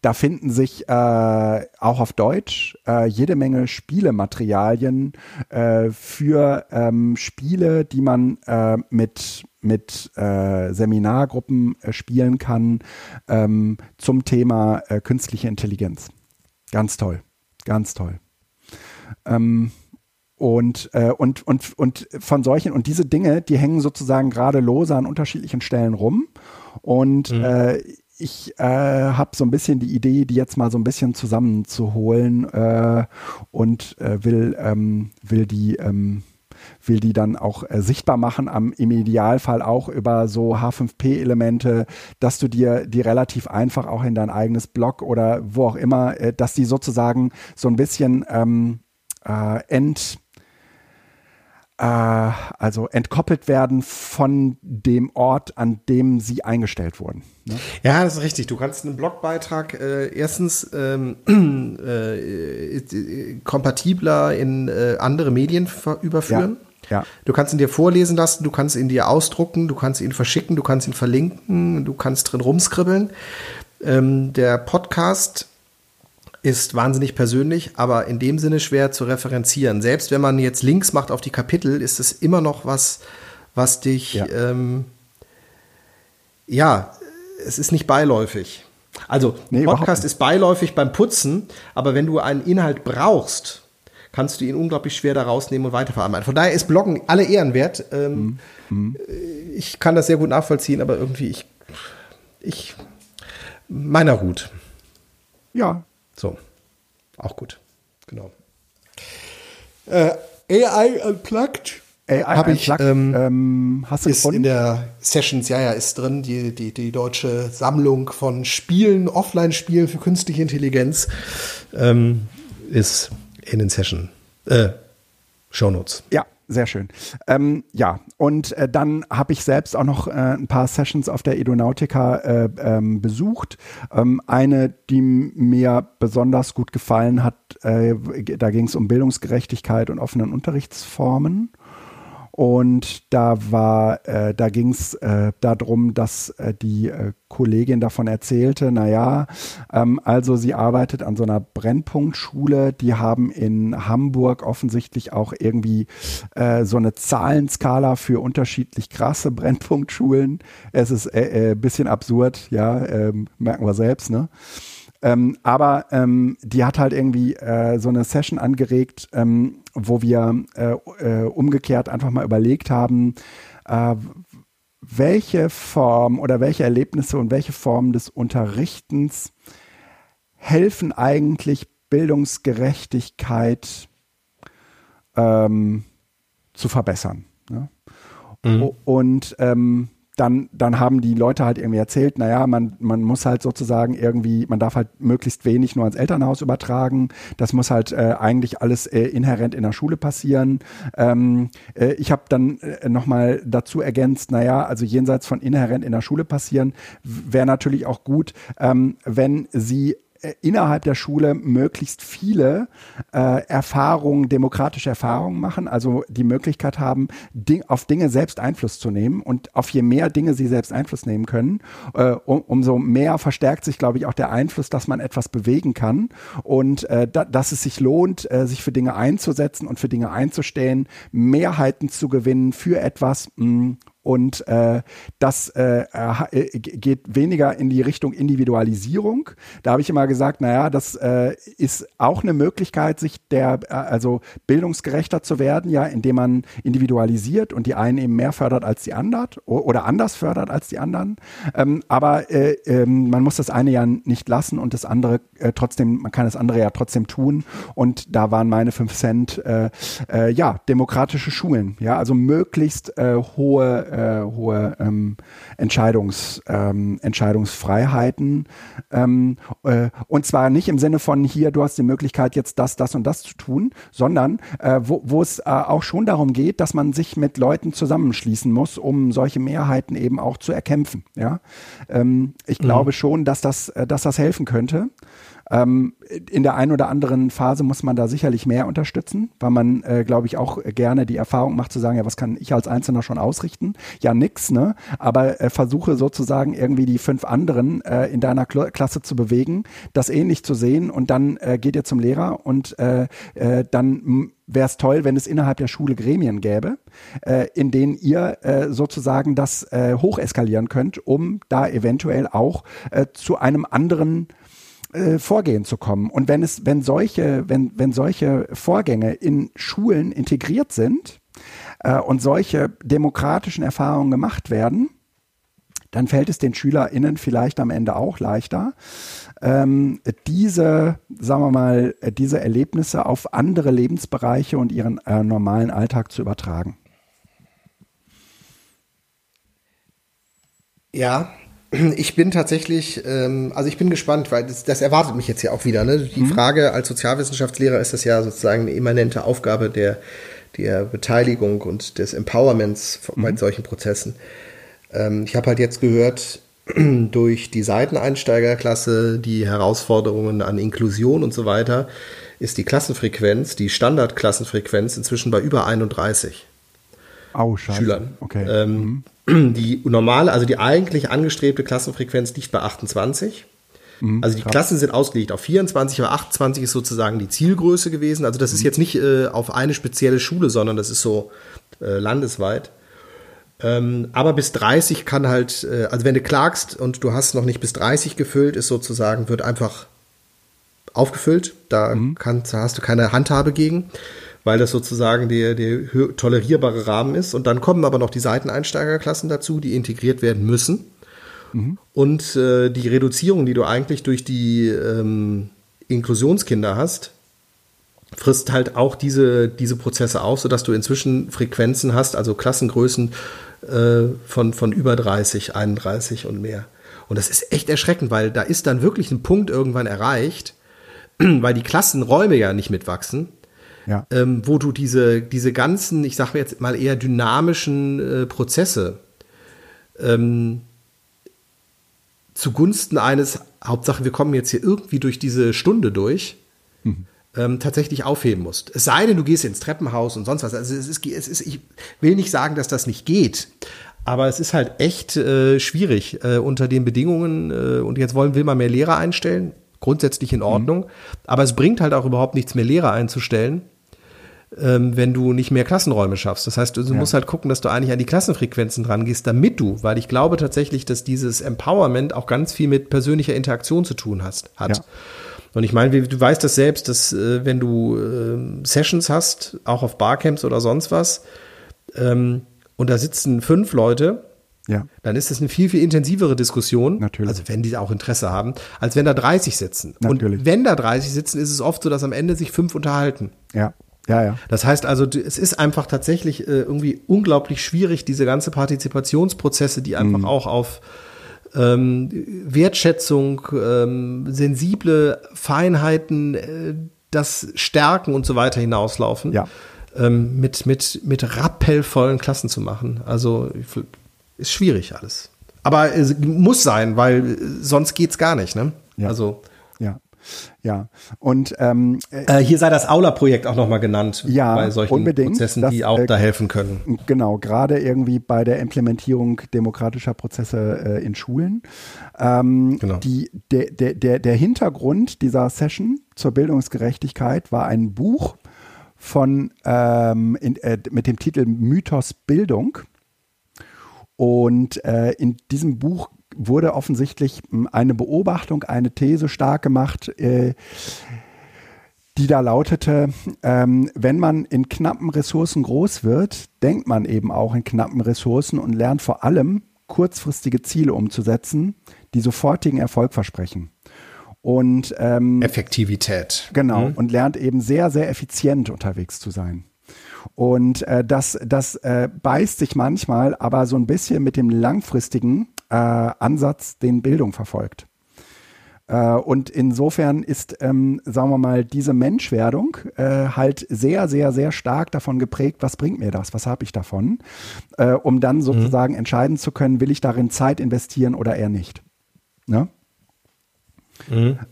Da finden sich äh, auch auf Deutsch äh, jede Menge Spielematerialien äh, für ähm, Spiele, die man äh, mit mit äh, Seminargruppen äh, spielen kann ähm, zum Thema äh, künstliche Intelligenz. Ganz toll, ganz toll. Ähm, und, äh, und, und, und von solchen, und diese Dinge, die hängen sozusagen gerade lose an unterschiedlichen Stellen rum. Und mhm. Ich äh, habe so ein bisschen die Idee, die jetzt mal so ein bisschen zusammenzuholen äh, und äh, will, ähm, will die ähm, will die dann auch äh, sichtbar machen, am, im Idealfall auch über so H5P-Elemente, dass du dir die relativ einfach auch in dein eigenes Blog oder wo auch immer, äh, dass die sozusagen so ein bisschen ähm, äh, ent also entkoppelt werden von dem Ort, an dem sie eingestellt wurden. Ne? Ja, das ist richtig. Du kannst einen Blogbeitrag äh, erstens ähm, äh, äh, kompatibler in äh, andere Medien überführen. Ja. Ja. Du kannst ihn dir vorlesen lassen, du kannst ihn dir ausdrucken, du kannst ihn verschicken, du kannst ihn verlinken, du kannst drin rumskribbeln. Ähm, der Podcast ist wahnsinnig persönlich, aber in dem Sinne schwer zu referenzieren. Selbst wenn man jetzt Links macht auf die Kapitel, ist es immer noch was, was dich, ja, ähm, ja es ist nicht beiläufig. Also, nee, Podcast ist beiläufig beim Putzen, aber wenn du einen Inhalt brauchst, kannst du ihn unglaublich schwer da rausnehmen und weiterverarbeiten. Von daher ist Bloggen alle ehrenwert. Ähm, mhm. Ich kann das sehr gut nachvollziehen, aber irgendwie ich, ich meiner Hut. Ja, auch gut. Genau. Äh, AI Unplugged. AI habe ich, ähm, ähm, hast du ist gefunden? in der Sessions, ja, ja, ist drin, die, die, die deutsche Sammlung von Spielen, Offline-Spielen für künstliche Intelligenz ähm, ist in den Session, äh, Shownotes. Ja, sehr schön. Ähm, ja, und äh, dann habe ich selbst auch noch äh, ein paar Sessions auf der Edonautica äh, ähm, besucht. Ähm, eine, die mir besonders gut gefallen hat, äh, da ging es um Bildungsgerechtigkeit und offenen Unterrichtsformen. Und da war, äh, da ging es äh, darum, dass äh, die äh, Kollegin davon erzählte, naja, ähm, also sie arbeitet an so einer Brennpunktschule, die haben in Hamburg offensichtlich auch irgendwie äh, so eine Zahlenskala für unterschiedlich krasse Brennpunktschulen. Es ist äh, äh, bisschen absurd, ja, äh, merken wir selbst, ne? Ähm, aber ähm, die hat halt irgendwie äh, so eine Session angeregt, ähm, wo wir äh, äh, umgekehrt einfach mal überlegt haben, äh, welche Form oder welche Erlebnisse und welche Formen des Unterrichtens helfen eigentlich Bildungsgerechtigkeit ähm, zu verbessern. Ne? Mhm. Und ähm, dann, dann haben die Leute halt irgendwie erzählt, naja, man, man muss halt sozusagen irgendwie, man darf halt möglichst wenig nur ans Elternhaus übertragen. Das muss halt äh, eigentlich alles äh, inhärent in der Schule passieren. Ähm, äh, ich habe dann äh, nochmal dazu ergänzt, naja, also jenseits von inhärent in der Schule passieren, wäre natürlich auch gut, ähm, wenn sie innerhalb der Schule möglichst viele äh, Erfahrungen, demokratische Erfahrungen machen, also die Möglichkeit haben, Ding, auf Dinge selbst Einfluss zu nehmen. Und auf je mehr Dinge sie selbst Einfluss nehmen können, äh, um, umso mehr verstärkt sich, glaube ich, auch der Einfluss, dass man etwas bewegen kann und äh, da, dass es sich lohnt, äh, sich für Dinge einzusetzen und für Dinge einzustehen, Mehrheiten zu gewinnen für etwas. Mh, mm, und äh, das äh, äh geht weniger in die Richtung Individualisierung. Da habe ich immer gesagt, naja, das äh, ist auch eine Möglichkeit, sich der, äh, also bildungsgerechter zu werden, ja, indem man individualisiert und die einen eben mehr fördert als die anderen oder anders fördert als die anderen. Ähm, aber äh, äh, man muss das eine ja nicht lassen und das andere trotzdem, man kann das andere ja trotzdem tun. Und da waren meine fünf Cent, ja, demokratische Schulen, ja, also möglichst äh, hohe äh, hohe ähm, Entscheidungs, ähm, Entscheidungsfreiheiten. Ähm, äh, und zwar nicht im Sinne von hier, du hast die Möglichkeit, jetzt das, das und das zu tun, sondern äh, wo, wo es äh, auch schon darum geht, dass man sich mit Leuten zusammenschließen muss, um solche Mehrheiten eben auch zu erkämpfen. Ja? Ähm, ich mhm. glaube schon, dass das, äh, dass das helfen könnte. Ähm, in der einen oder anderen Phase muss man da sicherlich mehr unterstützen, weil man, äh, glaube ich, auch gerne die Erfahrung macht zu sagen, ja, was kann ich als Einzelner schon ausrichten? Ja, nix, ne? Aber äh, versuche sozusagen irgendwie die fünf anderen äh, in deiner Kl Klasse zu bewegen, das ähnlich zu sehen und dann äh, geht ihr zum Lehrer und äh, äh, dann wäre es toll, wenn es innerhalb der Schule Gremien gäbe, äh, in denen ihr äh, sozusagen das äh, hocheskalieren könnt, um da eventuell auch äh, zu einem anderen äh, Vorgehen zu kommen. Und wenn es, wenn solche, wenn, wenn solche Vorgänge in Schulen integriert sind äh, und solche demokratischen Erfahrungen gemacht werden, dann fällt es den SchülerInnen vielleicht am Ende auch leichter, ähm, diese, sagen wir mal, diese Erlebnisse auf andere Lebensbereiche und ihren äh, normalen Alltag zu übertragen. Ja, ich bin tatsächlich, ähm, also ich bin gespannt, weil das, das erwartet mich jetzt ja auch wieder. Ne? Die mhm. Frage als Sozialwissenschaftslehrer ist das ja sozusagen eine immanente Aufgabe der, der Beteiligung und des Empowerments mhm. bei solchen Prozessen. Ähm, ich habe halt jetzt gehört, durch die Seiteneinsteigerklasse, die Herausforderungen an Inklusion und so weiter, ist die Klassenfrequenz, die Standardklassenfrequenz inzwischen bei über 31 oh, Schülern. Okay. Ähm, mhm. Die normale, also die eigentlich angestrebte Klassenfrequenz liegt bei 28. Mhm, also die krass. Klassen sind ausgelegt auf 24, aber 28 ist sozusagen die Zielgröße gewesen. Also das mhm. ist jetzt nicht äh, auf eine spezielle Schule, sondern das ist so äh, landesweit. Ähm, aber bis 30 kann halt, äh, also wenn du klagst und du hast noch nicht bis 30 gefüllt, ist sozusagen, wird einfach aufgefüllt. Da mhm. kannst, hast du keine Handhabe gegen weil das sozusagen der, der tolerierbare Rahmen ist. Und dann kommen aber noch die Seiteneinsteigerklassen dazu, die integriert werden müssen. Mhm. Und äh, die Reduzierung, die du eigentlich durch die ähm, Inklusionskinder hast, frisst halt auch diese, diese Prozesse auf, sodass du inzwischen Frequenzen hast, also Klassengrößen äh, von, von über 30, 31 und mehr. Und das ist echt erschreckend, weil da ist dann wirklich ein Punkt irgendwann erreicht, weil die Klassenräume ja nicht mitwachsen ja. ähm, wo du diese, diese ganzen, ich sage jetzt mal eher dynamischen äh, Prozesse ähm, zugunsten eines, Hauptsache wir kommen jetzt hier irgendwie durch diese Stunde durch, mhm. ähm, tatsächlich aufheben musst. Es sei denn, du gehst ins Treppenhaus und sonst was. Also es ist, es ist, ich will nicht sagen, dass das nicht geht. Aber es ist halt echt äh, schwierig äh, unter den Bedingungen. Äh, und jetzt wollen, will man mehr Lehrer einstellen. Grundsätzlich in Ordnung. Mhm. Aber es bringt halt auch überhaupt nichts mehr Lehrer einzustellen, ähm, wenn du nicht mehr Klassenräume schaffst. Das heißt, du ja. musst halt gucken, dass du eigentlich an die Klassenfrequenzen dran gehst, damit du, weil ich glaube tatsächlich, dass dieses Empowerment auch ganz viel mit persönlicher Interaktion zu tun hast, hat. Ja. Und ich meine, du weißt das selbst, dass äh, wenn du äh, Sessions hast, auch auf Barcamps oder sonst was, ähm, und da sitzen fünf Leute, ja. dann ist das eine viel, viel intensivere Diskussion. Natürlich. Also wenn die auch Interesse haben, als wenn da 30 sitzen. Natürlich. Und wenn da 30 sitzen, ist es oft so, dass am Ende sich fünf unterhalten. Ja. Ja, ja. Das heißt also, es ist einfach tatsächlich äh, irgendwie unglaublich schwierig, diese ganze Partizipationsprozesse, die einfach mhm. auch auf ähm, Wertschätzung, ähm, sensible Feinheiten, äh, das Stärken und so weiter hinauslaufen, ja. ähm, mit, mit, mit rappellvollen Klassen zu machen. Also ist schwierig alles. Aber es muss sein, weil sonst geht's gar nicht, ne? Ja. Also ja. Ja, und ähm, äh, hier sei das Aula-Projekt auch nochmal genannt ja, bei solchen unbedingt, Prozessen, das, die auch äh, da helfen können. Genau, gerade irgendwie bei der Implementierung demokratischer Prozesse äh, in Schulen. Ähm, Genau. die, der, der, der, der Hintergrund dieser Session zur Bildungsgerechtigkeit war ein Buch von ähm, in, äh, mit dem Titel Mythos Bildung. Und äh, in diesem Buch wurde offensichtlich mh, eine Beobachtung, eine These stark gemacht, äh, die da lautete, ähm, wenn man in knappen Ressourcen groß wird, denkt man eben auch in knappen Ressourcen und lernt vor allem kurzfristige Ziele umzusetzen, die sofortigen Erfolg versprechen. Und ähm, Effektivität. Genau, Mhm. und lernt eben sehr, sehr effizient unterwegs zu sein. Und äh, das, das äh, beißt sich manchmal aber so ein bisschen mit dem langfristigen äh, Ansatz, den Bildung verfolgt. Äh, und insofern ist, ähm, sagen wir mal, diese Menschwerdung äh, halt sehr, sehr, sehr stark davon geprägt, was bringt mir das, was habe ich davon, äh, um dann sozusagen entscheiden zu können, will ich darin Zeit investieren oder eher nicht. Ne?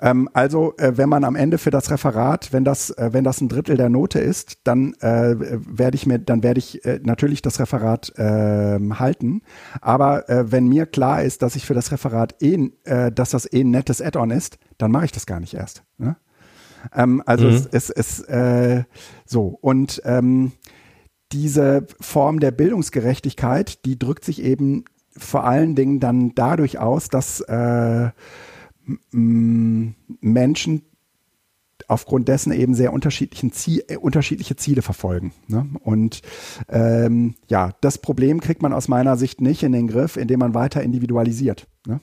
Ähm, also, äh, wenn man am Ende für das Referat, wenn das, äh, wenn das ein Drittel der Note ist, dann äh, werde ich mir, dann werde ich äh, natürlich das Referat ähm, halten. Aber äh, wenn mir klar ist, dass ich für das Referat eh, äh, dass das eh ein nettes Add-on ist, dann mache ich das gar nicht erst. Ne? Ähm, also es es ist so und ähm, diese Form der Bildungsgerechtigkeit, die drückt sich eben vor allen Dingen dann dadurch aus, dass äh, Menschen aufgrund dessen eben sehr unterschiedlichen Zie äh, unterschiedliche Ziele verfolgen. Ne? Und ähm, ja, das Problem kriegt man aus meiner Sicht nicht in den Griff, indem man weiter individualisiert. Ne?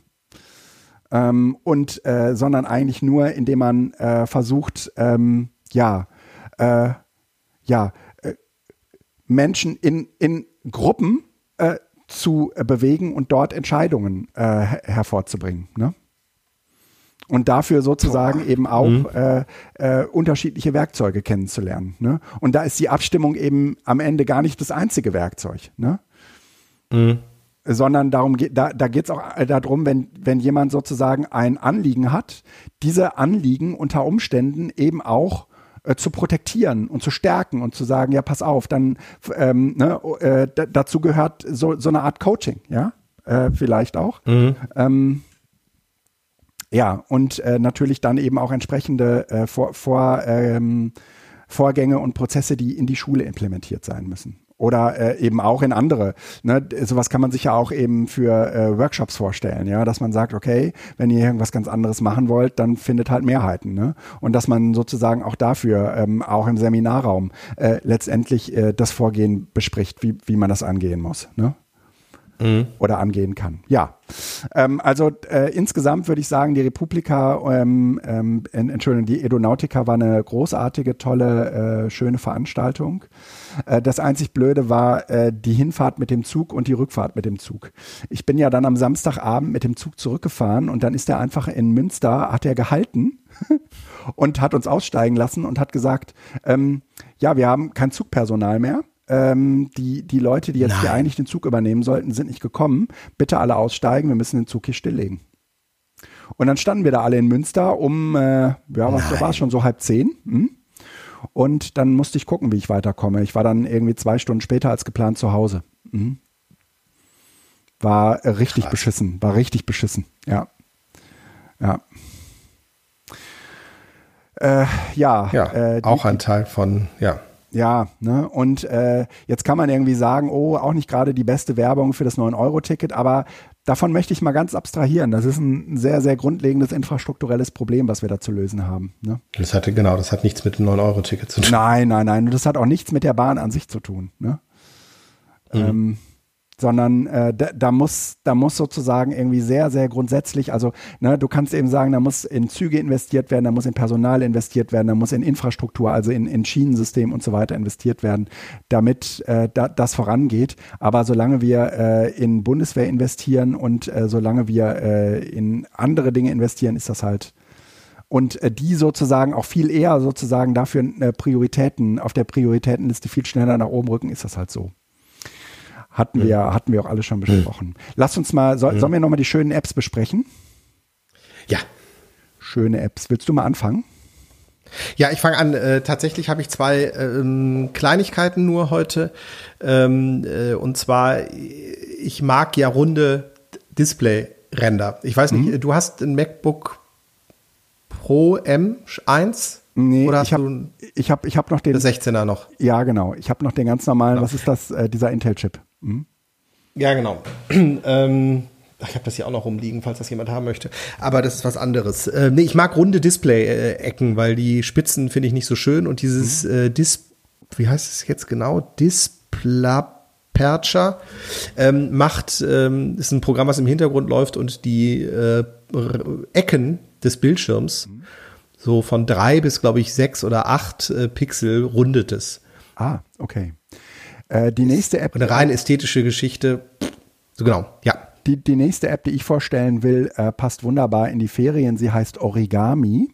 Ähm, und äh, sondern eigentlich nur, indem man äh, versucht, ähm, ja, äh, ja, äh, Menschen in, in Gruppen äh, zu bewegen und dort Entscheidungen her hervorzubringen. Ne? Und dafür sozusagen eben auch äh, äh, unterschiedliche Werkzeuge kennenzulernen. Ne? Und da ist die Abstimmung eben am Ende gar nicht das einzige Werkzeug. Ne? sondern darum geht, da, da geht es auch äh, darum, wenn, wenn jemand sozusagen ein Anliegen hat, diese Anliegen unter Umständen eben auch äh, zu protektieren und zu stärken und zu sagen, ja, pass auf, dann ähm, ne, äh, d- dazu gehört so, so eine Art Coaching, ja, äh, vielleicht auch. Ähm, ja, und äh, natürlich dann eben auch entsprechende äh, vor, vor, ähm, Vorgänge und Prozesse, die in die Schule implementiert sein müssen. Oder äh, eben auch in andere. Ne? Sowas kann man sich ja auch eben für äh, Workshops vorstellen, ja, dass man sagt, okay, wenn ihr irgendwas ganz anderes machen wollt, dann findet halt Mehrheiten. Ne? Und dass man sozusagen auch dafür, ähm, auch im Seminarraum, äh, letztendlich äh, das Vorgehen bespricht, wie, wie man das angehen muss. Ne? Oder angehen kann. Ja, ähm, also äh, insgesamt würde ich sagen, die Republika, ähm, ähm, en- Entschuldigung, die Edonautica war eine großartige, tolle, äh, schöne Veranstaltung. Äh, das einzig Blöde war äh, die Hinfahrt mit dem Zug und die Rückfahrt mit dem Zug. Ich bin ja dann am Samstagabend mit dem Zug zurückgefahren und dann ist er einfach in Münster, hat er gehalten und hat uns aussteigen lassen und hat gesagt, ähm, ja, wir haben kein Zugpersonal mehr. Ähm, die, die Leute, die jetzt hier Nein. eigentlich den Zug übernehmen sollten, sind nicht gekommen. Bitte alle aussteigen, wir müssen den Zug hier stilllegen. Und dann standen wir da alle in Münster um, äh, ja, was war es schon, so halb zehn. Hm? Und dann musste ich gucken, wie ich weiterkomme. Ich war dann irgendwie zwei Stunden später als geplant zu Hause. Mhm. War richtig Krass. beschissen, war richtig beschissen, ja. Ja. Äh, ja, Ja, äh, die, auch ein Teil von, ja. Ja, ne? Und äh, jetzt kann man irgendwie sagen, oh, auch nicht gerade die beste Werbung für das 9-Euro-Ticket, aber davon möchte ich mal ganz abstrahieren. Das ist ein sehr, sehr grundlegendes infrastrukturelles Problem, was wir da zu lösen haben. Ne? Das hatte, genau, das hat nichts mit dem 9-Euro-Ticket zu tun. Nein, nein, nein. Und das hat auch nichts mit der Bahn an sich zu tun. Ne? Ähm, sondern äh, da, da muss da muss sozusagen irgendwie sehr sehr grundsätzlich also ne, du kannst eben sagen da muss in Züge investiert werden da muss in Personal investiert werden da muss in Infrastruktur also in, in Schienensystem und so weiter investiert werden damit äh, da, das vorangeht. Aber solange wir äh, in Bundeswehr investieren und äh, solange wir äh, in andere Dinge investieren ist das halt und äh, die sozusagen auch viel eher sozusagen dafür Prioritäten auf der Prioritätenliste viel schneller nach oben rücken ist das halt so hatten wir, hatten wir auch alle schon besprochen. Lass uns mal, soll, sollen wir nochmal die schönen Apps besprechen? Ja, schöne Apps. Willst du mal anfangen? Ja, ich fange an. Äh, tatsächlich habe ich zwei ähm, Kleinigkeiten nur heute. Ähm, äh, und zwar, ich mag ja runde Display-Ränder. Ich weiß nicht, mhm. du hast ein MacBook Pro M1? Nee, Oder ich habe ich hab, ich hab noch den 16er noch. Ja, genau. Ich habe noch den ganz normalen, genau. was ist das, äh, dieser Intel-Chip. Mhm. Ja, genau. ähm, ich habe das hier auch noch rumliegen, falls das jemand haben möchte. Aber das ist was anderes. Äh, nee, ich mag runde Display-Ecken, weil die Spitzen finde ich nicht so schön und dieses mhm. äh, Dis, wie heißt es jetzt genau? Displapercher ähm, macht, ähm, ist ein Programm, was im Hintergrund läuft und die äh, Ecken des Bildschirms mhm. so von drei bis, glaube ich, sechs oder acht äh, Pixel rundet es. Ah, okay. Äh, die nächste App. Eine rein ästhetische Geschichte. So genau, ja. Die, die nächste App, die ich vorstellen will, äh, passt wunderbar in die Ferien. Sie heißt Origami.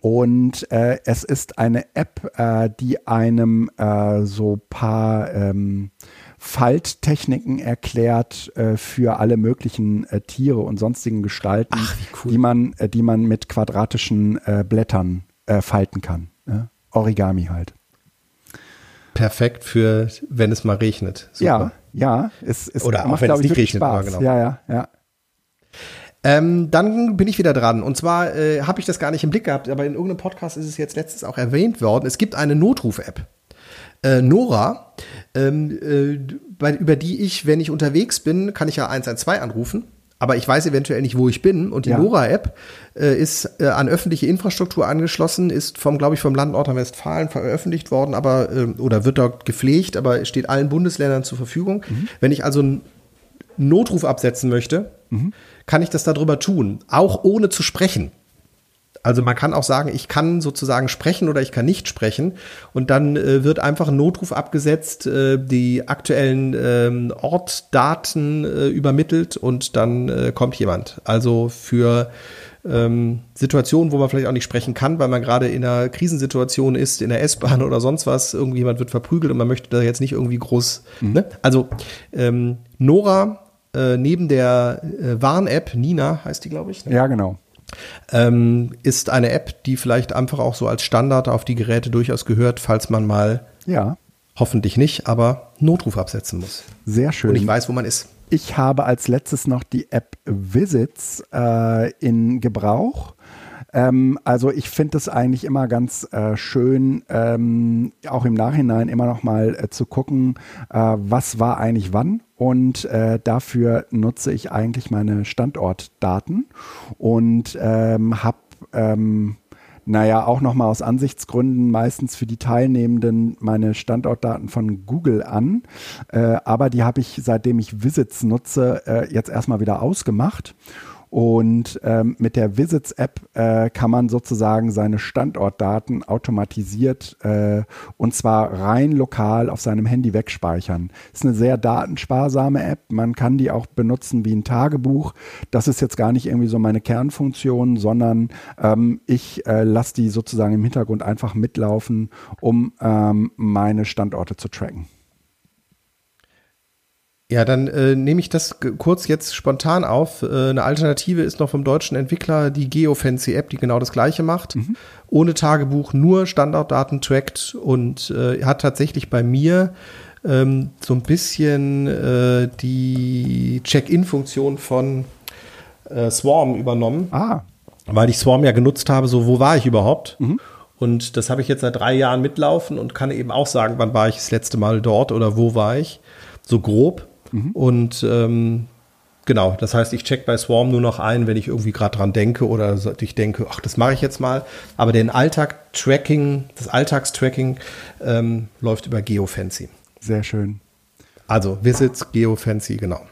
Und äh, es ist eine App, äh, die einem äh, so paar ähm, Falttechniken erklärt äh, für alle möglichen äh, Tiere und sonstigen Gestalten, Ach, cool. die, man, die man mit quadratischen Blättern falten kann. Ne? Origami halt. Perfekt für, wenn es mal regnet. Super. Ja, ja, es, es Oder macht, auch wenn es nicht regnet, Spaß. genau. Ja, ja, ja. Ähm, dann bin ich wieder dran. Und zwar äh, habe ich das gar nicht im Blick gehabt, aber in irgendeinem Podcast ist es jetzt letztens auch erwähnt worden. Es gibt eine Notruf-App. Äh, Nora, ähm, äh, bei, über die ich, wenn ich unterwegs bin, kann ich ja 112 anrufen aber ich weiß eventuell nicht, wo ich bin. Und die ja. Nora-App äh, ist äh, an öffentliche Infrastruktur angeschlossen, ist vom, glaube ich, vom Land Nordrhein-Westfalen veröffentlicht worden, aber äh, oder wird dort gepflegt, aber steht allen Bundesländern zur Verfügung. Mhm. Wenn ich also einen Notruf absetzen möchte, mhm. kann ich das darüber tun, auch ohne zu sprechen. Also man kann auch sagen, ich kann sozusagen sprechen oder ich kann nicht sprechen und dann äh, wird einfach ein Notruf abgesetzt, äh, die aktuellen äh, Ortdaten übermittelt und dann äh, kommt jemand. Also für ähm, Situationen, wo man vielleicht auch nicht sprechen kann, weil man gerade in einer Krisensituation ist, in der S-Bahn oder sonst was, irgendjemand wird verprügelt und man möchte da jetzt nicht irgendwie groß. Mhm. Ne? Also ähm, Nora äh, neben der äh, Warn-App, Nina heißt die, glaube ich. Ne? Ja, genau ähm, ist eine App, die vielleicht einfach auch so als Standard auf die Geräte durchaus gehört, falls man mal, ja. hoffentlich nicht, aber Notruf absetzen muss. Sehr schön. Und ich weiß, wo man ist. Ich habe als letztes noch die App Visits äh, in Gebrauch. Ähm, also ich finde es eigentlich immer ganz äh, schön, ähm, auch im Nachhinein immer noch mal äh, zu gucken, äh, was war eigentlich wann. Und äh, dafür nutze ich eigentlich meine Standortdaten und ähm, habe ähm, naja, auch nochmal aus Ansichtsgründen meistens für die Teilnehmenden meine Standortdaten von Google an. Äh, aber die habe ich, seitdem ich Visits nutze, äh, jetzt erstmal wieder ausgemacht. Und ähm, mit der Visits-App äh, kann man sozusagen seine Standortdaten automatisiert äh, und zwar rein lokal auf seinem Handy wegspeichern. Ist eine sehr datensparsame App. Man kann die auch benutzen wie ein Tagebuch. Das ist jetzt gar nicht irgendwie so meine Kernfunktion, sondern ähm, ich äh, lasse die sozusagen im Hintergrund einfach mitlaufen, um ähm, meine Standorte zu tracken. Ja, dann äh, nehme ich das kurz jetzt spontan auf. Äh, eine Alternative ist noch vom deutschen Entwickler die Geofancy App, die genau das gleiche macht. Mhm. Ohne Tagebuch, nur Standarddaten trackt und äh, hat tatsächlich bei mir ähm, so ein bisschen äh, die Check-in-Funktion von äh, Swarm übernommen. Ah. Weil ich Swarm ja genutzt habe, so wo war ich überhaupt? Mhm. Und das habe ich jetzt seit drei Jahren mitlaufen und kann eben auch sagen, wann war ich das letzte Mal dort oder wo war ich. So grob. Mhm. Und ähm, genau, das heißt, ich check bei Swarm nur noch ein, wenn ich irgendwie gerade dran denke oder ich denke, ach, das mache ich jetzt mal. Aber den Alltag-Tracking, das Alltagstracking ähm, läuft über GeoFancy. Sehr schön. Also Visits, GeoFancy, genau.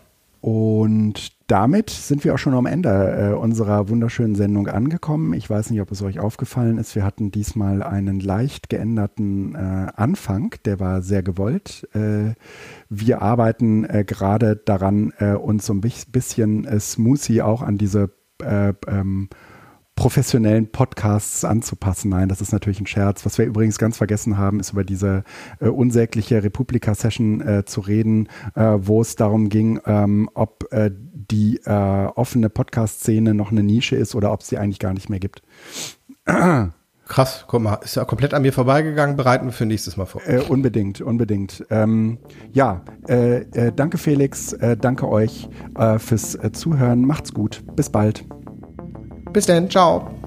Und damit sind wir auch schon am Ende äh, unserer wunderschönen Sendung angekommen. Ich weiß nicht, ob es euch aufgefallen ist. Wir hatten diesmal einen leicht geänderten äh, Anfang. Der war sehr gewollt. Äh, wir arbeiten äh, gerade daran, äh, uns so ein bisschen äh, smoothie auch an diese ähm, professionellen Podcasts anzupassen. Nein, das ist natürlich ein Scherz. Was wir übrigens ganz vergessen haben, ist über diese äh, unsägliche Republika-Session äh, zu reden, äh, wo es darum ging, ähm, ob äh, die äh, offene Podcast-Szene noch eine Nische ist oder ob es sie eigentlich gar nicht mehr gibt. Krass, guck mal, ist ja komplett an mir vorbeigegangen, bereiten wir für nächstes Mal vor. Äh, unbedingt, unbedingt. Ähm, ja, äh, äh, danke Felix, äh, danke euch fürs Zuhören. Macht's gut. Bis bald. Bis dann, ciao.